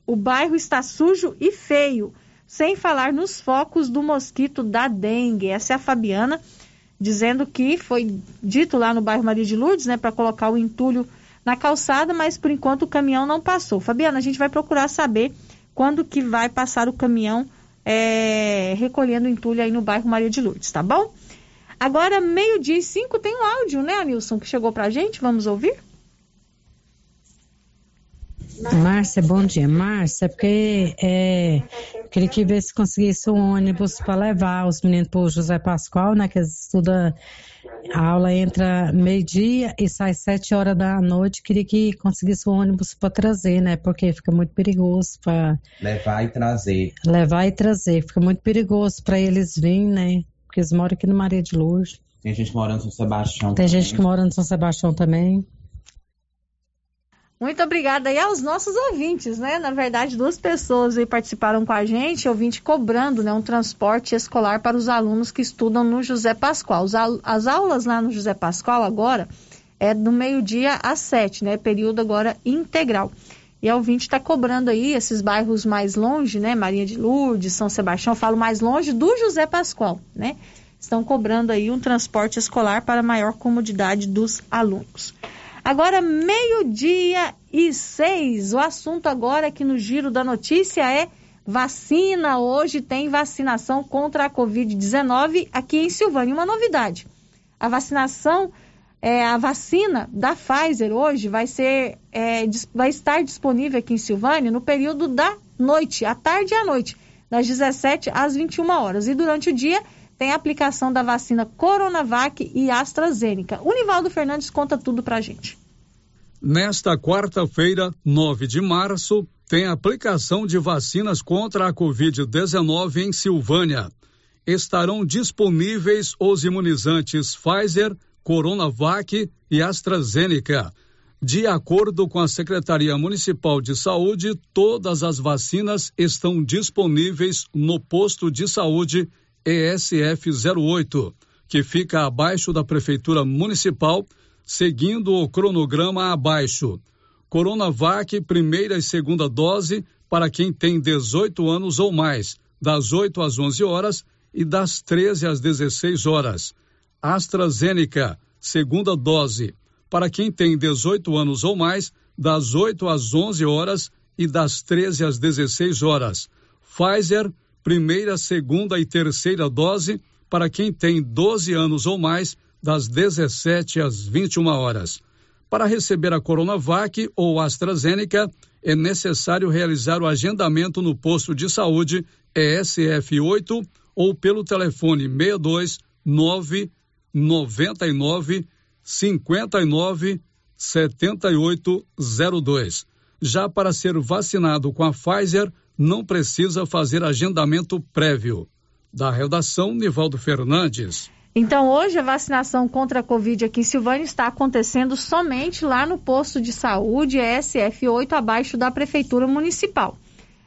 O bairro está sujo e feio, sem falar nos focos do mosquito da dengue. Essa é a Fabiana dizendo que foi dito lá no bairro Maria de Lourdes, né, para colocar o entulho na calçada, mas por enquanto o caminhão não passou. Fabiana, a gente vai procurar saber quando que vai passar o caminhão é, recolhendo entulho aí no bairro Maria de Lourdes, tá bom? Agora, meio-dia e cinco, tem um áudio, né, Anilson, que chegou pra gente, vamos ouvir? Márcia, bom dia. Márcia, porque é, queria que ver se conseguisse um ônibus para levar os meninos para o José Pascoal, né? Que eles estudam, a aula entra meio-dia e sai sete horas da noite. Queria que conseguisse um ônibus para trazer, né? Porque fica muito perigoso para. Levar e trazer. Levar e trazer. Fica muito perigoso para eles virem, né? Porque eles moram aqui no Maria de Lourdes. Tem gente morando no São Sebastião. Tem também. gente que mora no São Sebastião também. Muito obrigada aí aos nossos ouvintes, né? Na verdade, duas pessoas aí participaram com a gente, ouvinte cobrando né, um transporte escolar para os alunos que estudam no José Pascoal. As aulas lá no José Pascoal agora é do meio-dia às sete, né? Período agora integral. E a ouvinte está cobrando aí esses bairros mais longe, né? Maria de Lourdes, São Sebastião, falo mais longe do José Pascoal, né? Estão cobrando aí um transporte escolar para maior comodidade dos alunos. Agora, meio-dia e seis. O assunto agora aqui no Giro da Notícia é vacina. Hoje tem vacinação contra a Covid-19 aqui em Silvânia. Uma novidade: a vacinação, é, a vacina da Pfizer hoje vai, ser, é, vai estar disponível aqui em Silvânia no período da noite, à tarde e à noite, das 17 às 21 horas. E durante o dia tem a aplicação da vacina Coronavac e AstraZeneca. O Nivaldo Fernandes conta tudo pra gente. Nesta quarta-feira, 9 de março, tem aplicação de vacinas contra a Covid-19 em Silvânia. Estarão disponíveis os imunizantes Pfizer, Coronavac e AstraZeneca. De acordo com a Secretaria Municipal de Saúde, todas as vacinas estão disponíveis no posto de saúde ESF 08, que fica abaixo da Prefeitura Municipal seguindo o cronograma abaixo. Coronavac, primeira e segunda dose para quem tem 18 anos ou mais, das 8 às 11 horas e das 13 às 16 horas. AstraZeneca, segunda dose para quem tem 18 anos ou mais, das 8 às 11 horas e das 13 às 16 horas. Pfizer, primeira, segunda e terceira dose para quem tem 12 anos ou mais, das 17 às 21 horas. Para receber a Coronavac ou AstraZeneca, é necessário realizar o agendamento no posto de saúde ESF 8 ou pelo telefone 62 9 99 59 7802. Já para ser vacinado com a Pfizer, não precisa fazer agendamento prévio. Da redação, Nivaldo Fernandes. Então, hoje, a vacinação contra a Covid aqui em Silvânia está acontecendo somente lá no posto de saúde SF8, abaixo da Prefeitura Municipal.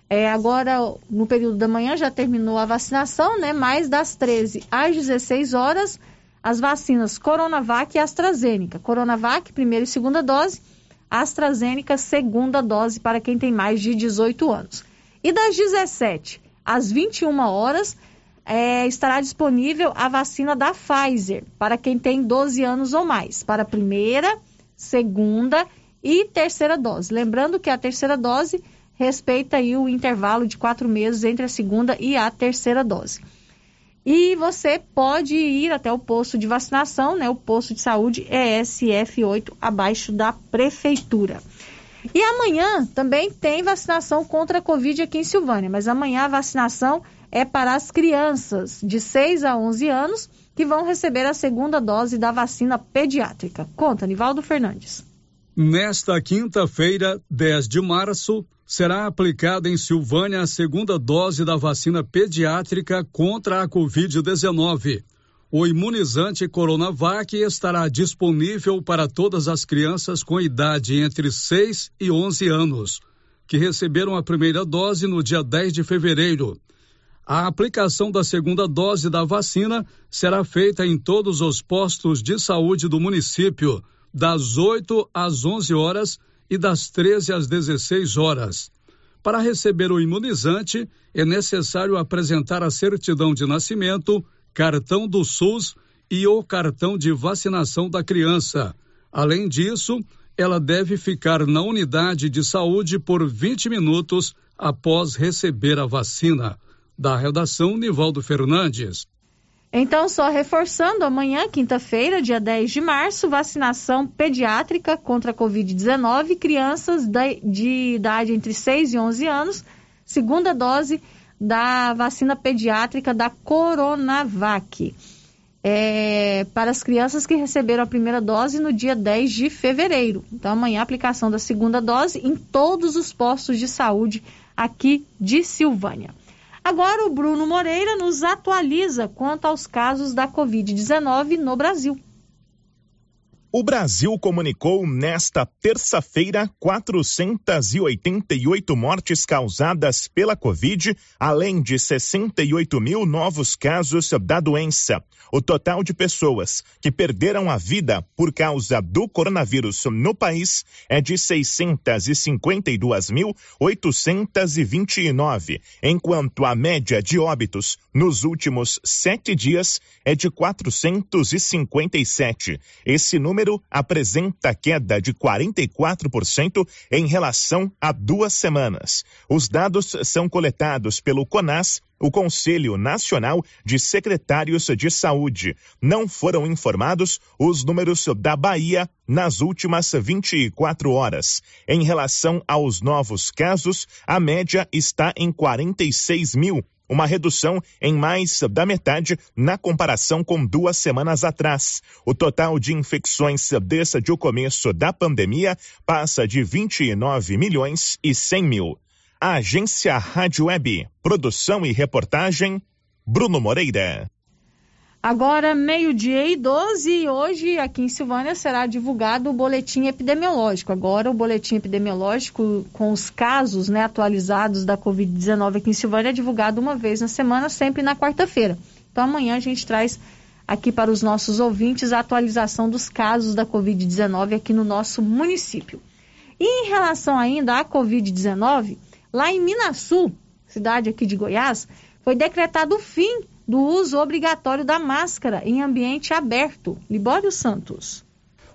É, agora, no período da manhã, já terminou a vacinação, né? Mais das 13 às 16 horas, as vacinas Coronavac e AstraZeneca. Coronavac, primeira e segunda dose, AstraZeneca, segunda dose para quem tem mais de 18 anos. E das 17 às 21 horas, é, estará disponível a vacina da Pfizer para quem tem 12 anos ou mais, para a primeira, segunda e terceira dose. Lembrando que a terceira dose respeita aí o intervalo de quatro meses entre a segunda e a terceira dose. E você pode ir até o posto de vacinação, né? O posto de saúde ESF8, abaixo da prefeitura. E amanhã também tem vacinação contra a Covid aqui em Silvânia, mas amanhã a vacinação é para as crianças de 6 a 11 anos que vão receber a segunda dose da vacina pediátrica. Conta, Nivaldo Fernandes. Nesta quinta-feira, 10 de março, será aplicada em Silvânia a segunda dose da vacina pediátrica contra a Covid-19. O imunizante Coronavac estará disponível para todas as crianças com idade entre 6 e 11 anos, que receberam a primeira dose no dia 10 de fevereiro. A aplicação da segunda dose da vacina será feita em todos os postos de saúde do município, das 8 às 11 horas e das 13 às 16 horas. Para receber o imunizante, é necessário apresentar a certidão de nascimento, cartão do SUS e o cartão de vacinação da criança. Além disso, ela deve ficar na unidade de saúde por 20 minutos após receber a vacina. Da redação, Nivaldo Fernandes. Então, só reforçando, amanhã, quinta-feira, dia 10 de março, vacinação pediátrica contra a Covid-19, crianças de idade entre 6 e 11 anos, segunda dose da vacina pediátrica da Coronavac. É, para as crianças que receberam a primeira dose no dia 10 de fevereiro. Então, amanhã, aplicação da segunda dose em todos os postos de saúde aqui de Silvânia. Agora o Bruno Moreira nos atualiza quanto aos casos da Covid-19 no Brasil. O Brasil comunicou nesta terça-feira 488 mortes causadas pela Covid, além de 68 mil novos casos da doença. O total de pessoas que perderam a vida por causa do coronavírus no país é de 652.829, enquanto a média de óbitos nos últimos sete dias é de 457. Esse número apresenta queda de 44% em relação a duas semanas. Os dados são coletados pelo CONAS o Conselho Nacional de Secretários de Saúde. Não foram informados os números da Bahia nas últimas 24 horas. Em relação aos novos casos, a média está em 46 mil uma redução em mais da metade na comparação com duas semanas atrás. O total de infecções desde o começo da pandemia passa de 29 milhões e 100 mil. A agência Rádio Web, produção e reportagem, Bruno Moreira. Agora, meio-dia e 12, e hoje aqui em Silvânia será divulgado o boletim epidemiológico. Agora, o boletim epidemiológico com os casos né, atualizados da Covid-19 aqui em Silvânia é divulgado uma vez na semana, sempre na quarta-feira. Então, amanhã a gente traz aqui para os nossos ouvintes a atualização dos casos da Covid-19 aqui no nosso município. E em relação ainda à Covid-19, Lá em Minasul, cidade aqui de Goiás, foi decretado o fim do uso obrigatório da máscara em ambiente aberto. Libório Santos.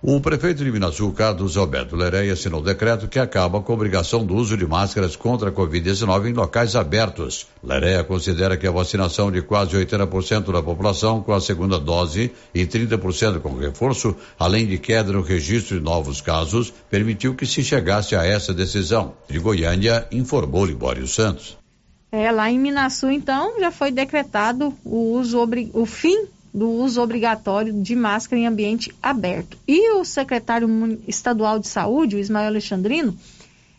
O prefeito de Minasul, Carlos Alberto Lereia, assinou o decreto que acaba com a obrigação do uso de máscaras contra a Covid-19 em locais abertos. Lereia considera que a vacinação de quase 80% da população com a segunda dose e 30% com reforço, além de queda no registro de novos casos, permitiu que se chegasse a essa decisão. De Goiânia, informou Libório Santos. É, lá em Minasul, então, já foi decretado o uso, o fim do uso obrigatório de máscara em ambiente aberto. E o secretário estadual de saúde, o Ismael Alexandrino,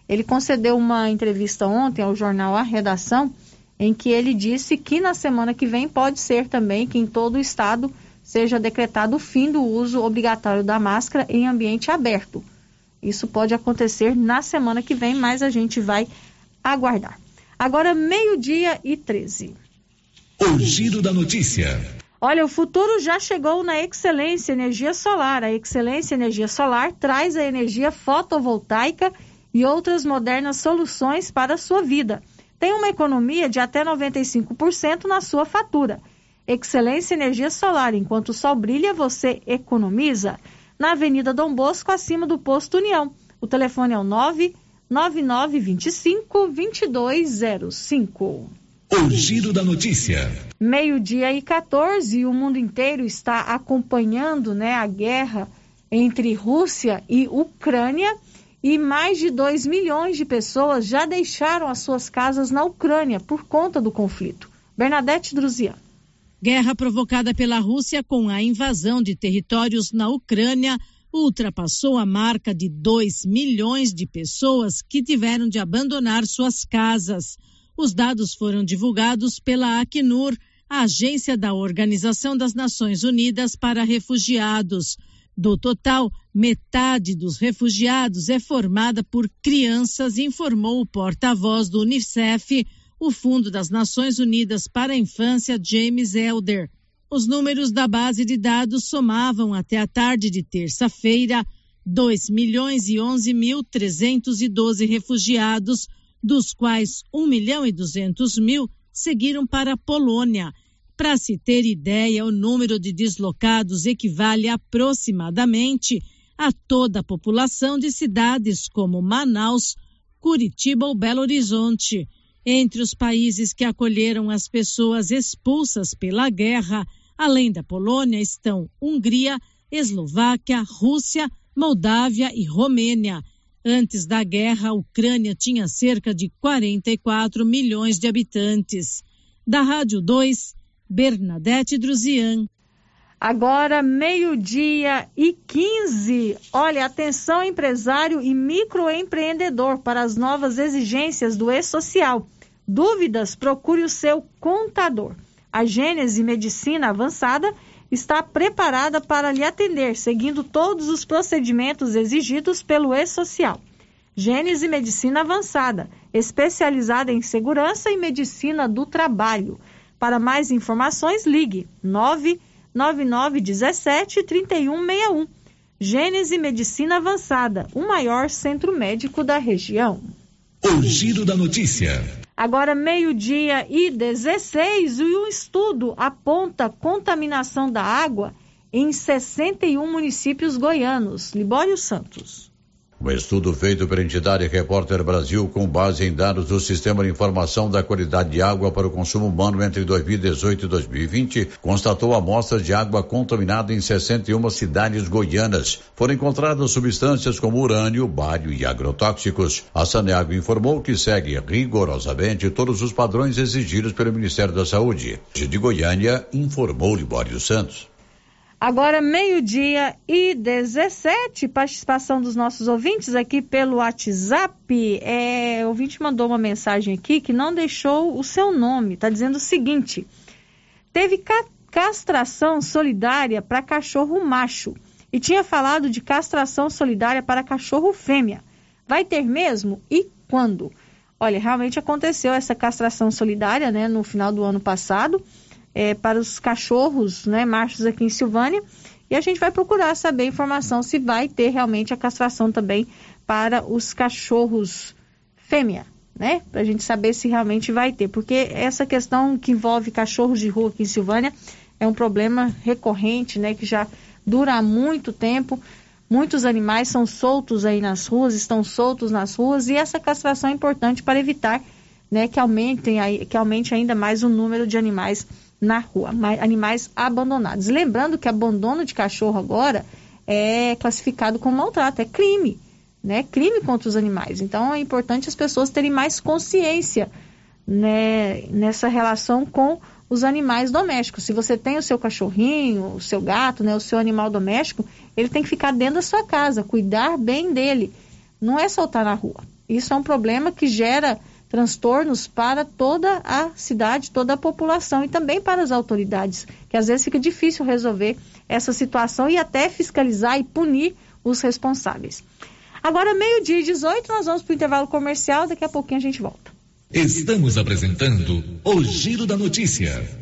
ele concedeu uma entrevista ontem ao jornal A Redação, em que ele disse que na semana que vem pode ser também que em todo o estado seja decretado o fim do uso obrigatório da máscara em ambiente aberto. Isso pode acontecer na semana que vem, mas a gente vai aguardar. Agora, meio-dia e 13. O giro da notícia. Olha, o futuro já chegou na Excelência Energia Solar. A Excelência Energia Solar traz a energia fotovoltaica e outras modernas soluções para a sua vida. Tem uma economia de até 95% na sua fatura. Excelência Energia Solar. Enquanto o sol brilha, você economiza. Na Avenida Dom Bosco, acima do Posto União. O telefone é o 99925 2205. O giro da notícia. Meio-dia e 14, e o mundo inteiro está acompanhando né, a guerra entre Rússia e Ucrânia. E mais de 2 milhões de pessoas já deixaram as suas casas na Ucrânia por conta do conflito. Bernadette Druzian. Guerra provocada pela Rússia com a invasão de territórios na Ucrânia ultrapassou a marca de 2 milhões de pessoas que tiveram de abandonar suas casas. Os dados foram divulgados pela Acnur, a agência da Organização das Nações Unidas para Refugiados. Do total, metade dos refugiados é formada por crianças, informou o porta-voz do Unicef, o Fundo das Nações Unidas para a Infância, James Elder. Os números da base de dados somavam até a tarde de terça-feira 2 milhões e 11 mil 312 refugiados, dos quais 1 milhão e 200 mil seguiram para a Polônia. Para se ter ideia, o número de deslocados equivale aproximadamente a toda a população de cidades como Manaus, Curitiba ou Belo Horizonte. Entre os países que acolheram as pessoas expulsas pela guerra, além da Polônia, estão Hungria, Eslováquia, Rússia, Moldávia e Romênia. Antes da guerra, a Ucrânia tinha cerca de 44 milhões de habitantes. Da Rádio 2, Bernadette Druzian. Agora, meio-dia e 15. Olha, atenção, empresário e microempreendedor, para as novas exigências do E-Social. Dúvidas? Procure o seu contador. A Gênese Medicina Avançada está preparada para lhe atender, seguindo todos os procedimentos exigidos pelo E-Social. Gênese Medicina Avançada, especializada em segurança e medicina do trabalho. Para mais informações, ligue 99917 3161. Gênese Medicina Avançada, o maior centro médico da região. O giro da notícia. Agora, meio-dia e 16, e um estudo aponta contaminação da água em 61 municípios goianos. Libório Santos. Um estudo feito pela entidade Repórter Brasil com base em dados do Sistema de Informação da Qualidade de Água para o Consumo Humano entre 2018 e 2020 constatou amostras de água contaminada em 61 cidades goianas. Foram encontradas substâncias como urânio, bário e agrotóxicos. A Saneago informou que segue rigorosamente todos os padrões exigidos pelo Ministério da Saúde. De Goiânia, informou Libório Santos. Agora, meio-dia e 17, participação dos nossos ouvintes aqui pelo WhatsApp. É, o ouvinte mandou uma mensagem aqui que não deixou o seu nome. Está dizendo o seguinte: teve ca castração solidária para cachorro macho e tinha falado de castração solidária para cachorro fêmea. Vai ter mesmo? E quando? Olha, realmente aconteceu essa castração solidária né, no final do ano passado é, para os cachorros né, machos aqui em Silvânia. E a gente vai procurar saber informação se vai ter realmente a castração também para os cachorros fêmea, né? Para a gente saber se realmente vai ter. Porque essa questão que envolve cachorros de rua aqui em Silvânia é um problema recorrente, né? Que já dura há muito tempo. Muitos animais são soltos aí nas ruas, estão soltos nas ruas, e essa castração é importante para evitar né, que, aumentem, que aumente ainda mais o número de animais na rua, animais abandonados. Lembrando que abandono de cachorro agora é classificado como maltrato, é crime, né? Crime contra os animais. Então é importante as pessoas terem mais consciência né, nessa relação com os animais domésticos. Se você tem o seu cachorrinho, o seu gato, né, o seu animal doméstico, ele tem que ficar dentro da sua casa, cuidar bem dele. Não é soltar na rua. Isso é um problema que gera transtornos para toda a cidade, toda a população e também para as autoridades, que às vezes fica difícil resolver essa situação e até fiscalizar e punir os responsáveis. Agora, meio-dia e 18, nós vamos para o intervalo comercial, daqui a pouquinho a gente volta. Estamos apresentando o Giro da Notícia.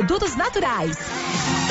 naturais.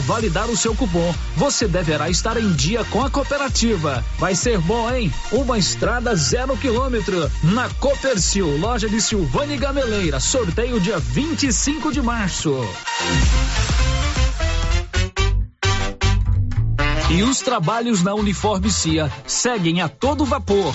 validar o seu cupom, você deverá estar em dia com a cooperativa. Vai ser bom, hein? Uma estrada zero quilômetro na Copercil, loja de Silvânia e Gameleira. Sorteio dia 25 de março. E os trabalhos na Uniforme CIA seguem a todo vapor.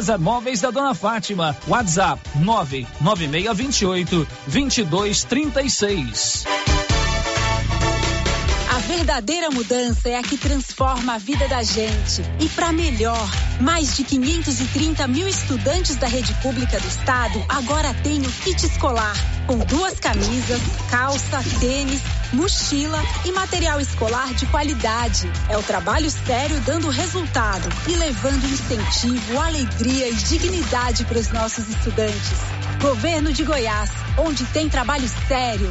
César Móveis da Dona Fátima. WhatsApp 99628 2236. Verdadeira mudança é a que transforma a vida da gente. E para melhor, mais de 530 mil estudantes da rede pública do estado agora têm o kit escolar, com duas camisas, calça, tênis, mochila e material escolar de qualidade. É o trabalho sério dando resultado e levando incentivo, alegria e dignidade para os nossos estudantes. Governo de Goiás, onde tem trabalho sério.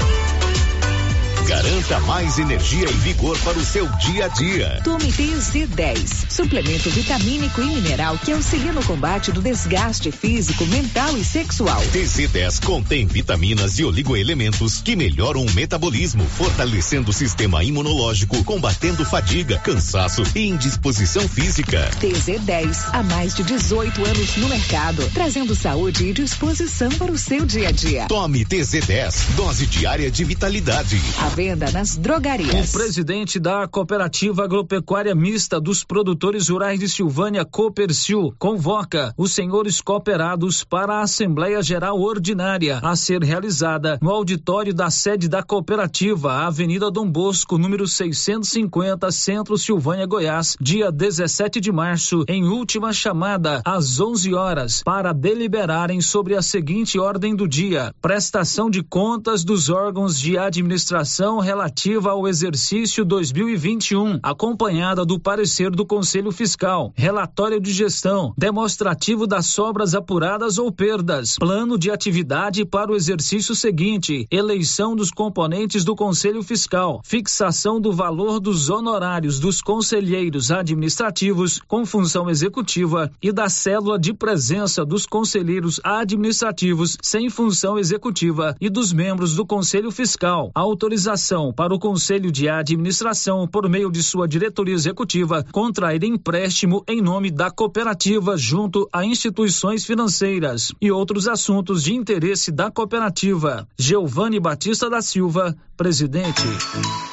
Garanta mais energia e vigor para o seu dia a dia. Tome TZ10, suplemento vitamínico e mineral que auxilia no combate do desgaste físico, mental e sexual. TZ10 contém vitaminas e oligoelementos que melhoram o metabolismo, fortalecendo o sistema imunológico, combatendo fadiga, cansaço e indisposição física. TZ10, há mais de 18 anos no mercado, trazendo saúde e disposição para o seu dia a dia. Tome TZ10, dose diária de vitalidade. A venda nas drogarias. O presidente da Cooperativa Agropecuária Mista dos Produtores Rurais de Silvânia, Copercil, convoca os senhores cooperados para a Assembleia Geral Ordinária a ser realizada no auditório da sede da cooperativa, Avenida Dom Bosco, número 650, Centro Silvânia, Goiás, dia 17 de março, em última chamada, às 11 horas, para deliberarem sobre a seguinte ordem do dia: prestação de contas dos órgãos de administração relativa ao exercício 2021, acompanhada do parecer do Conselho Fiscal, relatório de gestão, demonstrativo das sobras apuradas ou perdas, plano de atividade para o exercício seguinte, eleição dos componentes do Conselho Fiscal, fixação do valor dos honorários dos conselheiros administrativos com função executiva e da célula de presença dos conselheiros administrativos sem função executiva e dos membros do Conselho Fiscal. Autorização para o Conselho de Administração, por meio de sua diretoria executiva, contrair empréstimo em nome da cooperativa junto a instituições financeiras e outros assuntos de interesse da cooperativa. Giovanni Batista da Silva, presidente.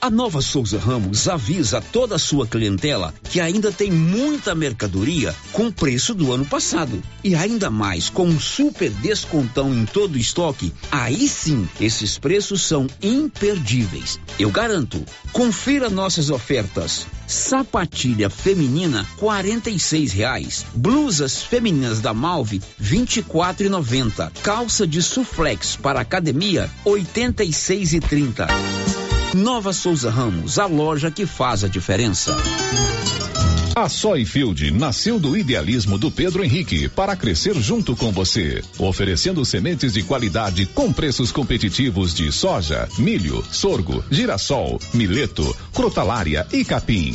A Nova Souza Ramos avisa toda a sua clientela que ainda tem muita mercadoria com preço do ano passado. E ainda mais, com um super descontão em todo o estoque, aí sim, esses preços são imperdíveis. Eu garanto. Confira nossas ofertas. Sapatilha feminina, quarenta e seis reais. Blusas femininas da Malve, vinte e quatro e noventa. Calça de suflex para academia, oitenta e seis e trinta. Nova Souza Ramos, a loja que faz a diferença. A Soyfield nasceu do idealismo do Pedro Henrique para crescer junto com você, oferecendo sementes de qualidade com preços competitivos de soja, milho, sorgo, girassol, mileto, crotalária e capim.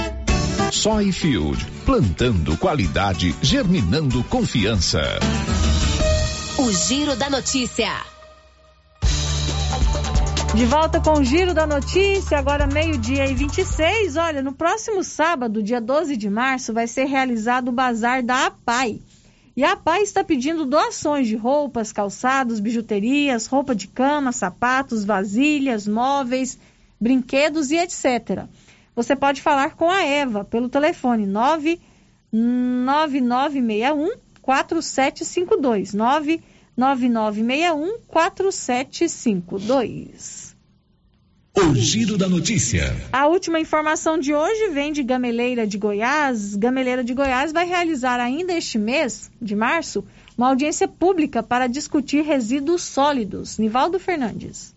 Soyfield, plantando qualidade, germinando confiança. O Giro da Notícia. De volta com o Giro da Notícia, agora meio-dia e 26. Olha, no próximo sábado, dia 12 de março, vai ser realizado o Bazar da APAI. E a APAI está pedindo doações de roupas, calçados, bijuterias, roupa de cama, sapatos, vasilhas, móveis, brinquedos e etc. Você pode falar com a Eva pelo telefone 99961 4752 99961 4752. O Giro da Notícia. A última informação de hoje vem de Gameleira de Goiás. Gameleira de Goiás vai realizar ainda este mês, de março, uma audiência pública para discutir resíduos sólidos. Nivaldo Fernandes.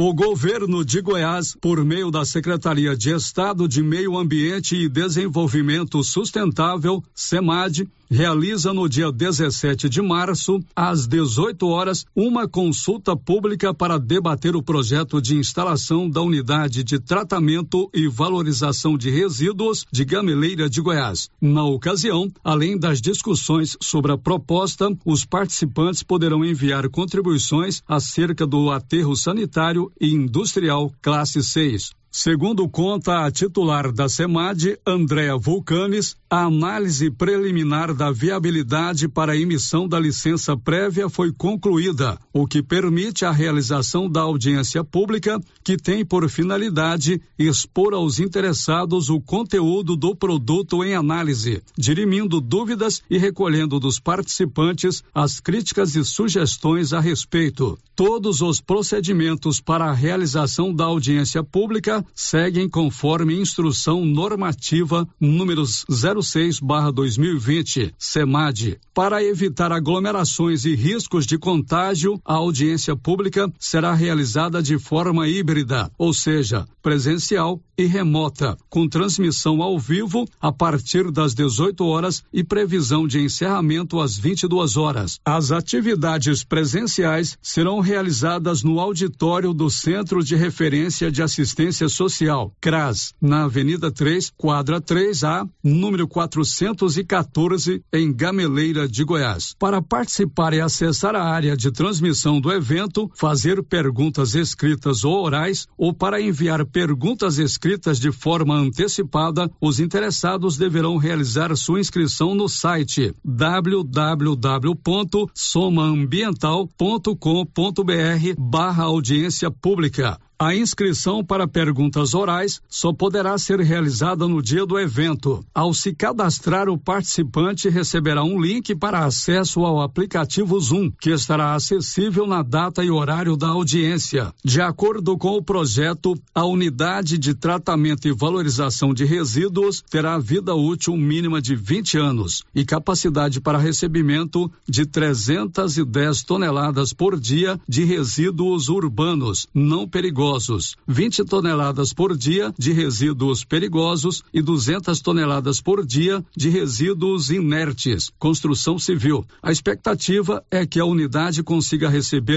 O governo de Goiás, por meio da Secretaria de Estado de Meio Ambiente e Desenvolvimento Sustentável, SEMAD, realiza no dia 17 de março, às 18 horas, uma consulta pública para debater o projeto de instalação da unidade de tratamento e valorização de resíduos de Gameleira de Goiás. Na ocasião, além das discussões sobre a proposta, os participantes poderão enviar contribuições acerca do aterro sanitário e industrial classe 6. Segundo conta a titular da SEMAD, Andréa Vulcanes, A análise preliminar da viabilidade para emissão da licença prévia foi concluída, o que permite a realização da audiência pública, que tem por finalidade expor aos interessados o conteúdo do produto em análise, dirimindo dúvidas e recolhendo dos participantes as críticas e sugestões a respeito. Todos os procedimentos para a realização da audiência pública seguem conforme instrução normativa números 06/2020, SEMAD. Para evitar aglomerações e riscos de contágio, a audiência pública será realizada de forma híbrida, ou seja, presencial e remota, com transmissão ao vivo a partir das 18 horas e previsão de encerramento às 22 horas. As atividades presenciais serão realizadas no auditório do Centro de Referência de Assistência Social, CRAS, na Avenida 3, quadra 3A, número 414, em Gameleira de Goiás. Para participar e acessar a área de transmissão do evento, fazer perguntas escritas ou orais ou para enviar perguntas escritas de forma antecipada, os interessados deverão realizar sua inscrição no site www.somaambiental.com.br barra audiência pública. A inscrição para perguntas orais só poderá ser realizada no dia do evento. Ao se cadastrar, o participante receberá um link para acesso ao aplicativo Zoom, que estará acessível na data e horário da audiência. De acordo com o projeto, a unidade de tratamento e valorização de resíduos terá vida útil mínima de 20 anos e capacidade para recebimento de 310 toneladas por dia de resíduos urbanos não perigosos perigosos, 20 toneladas por dia de resíduos perigosos e 200 toneladas por dia de resíduos inertes. Construção civil. A expectativa é que a unidade consiga receber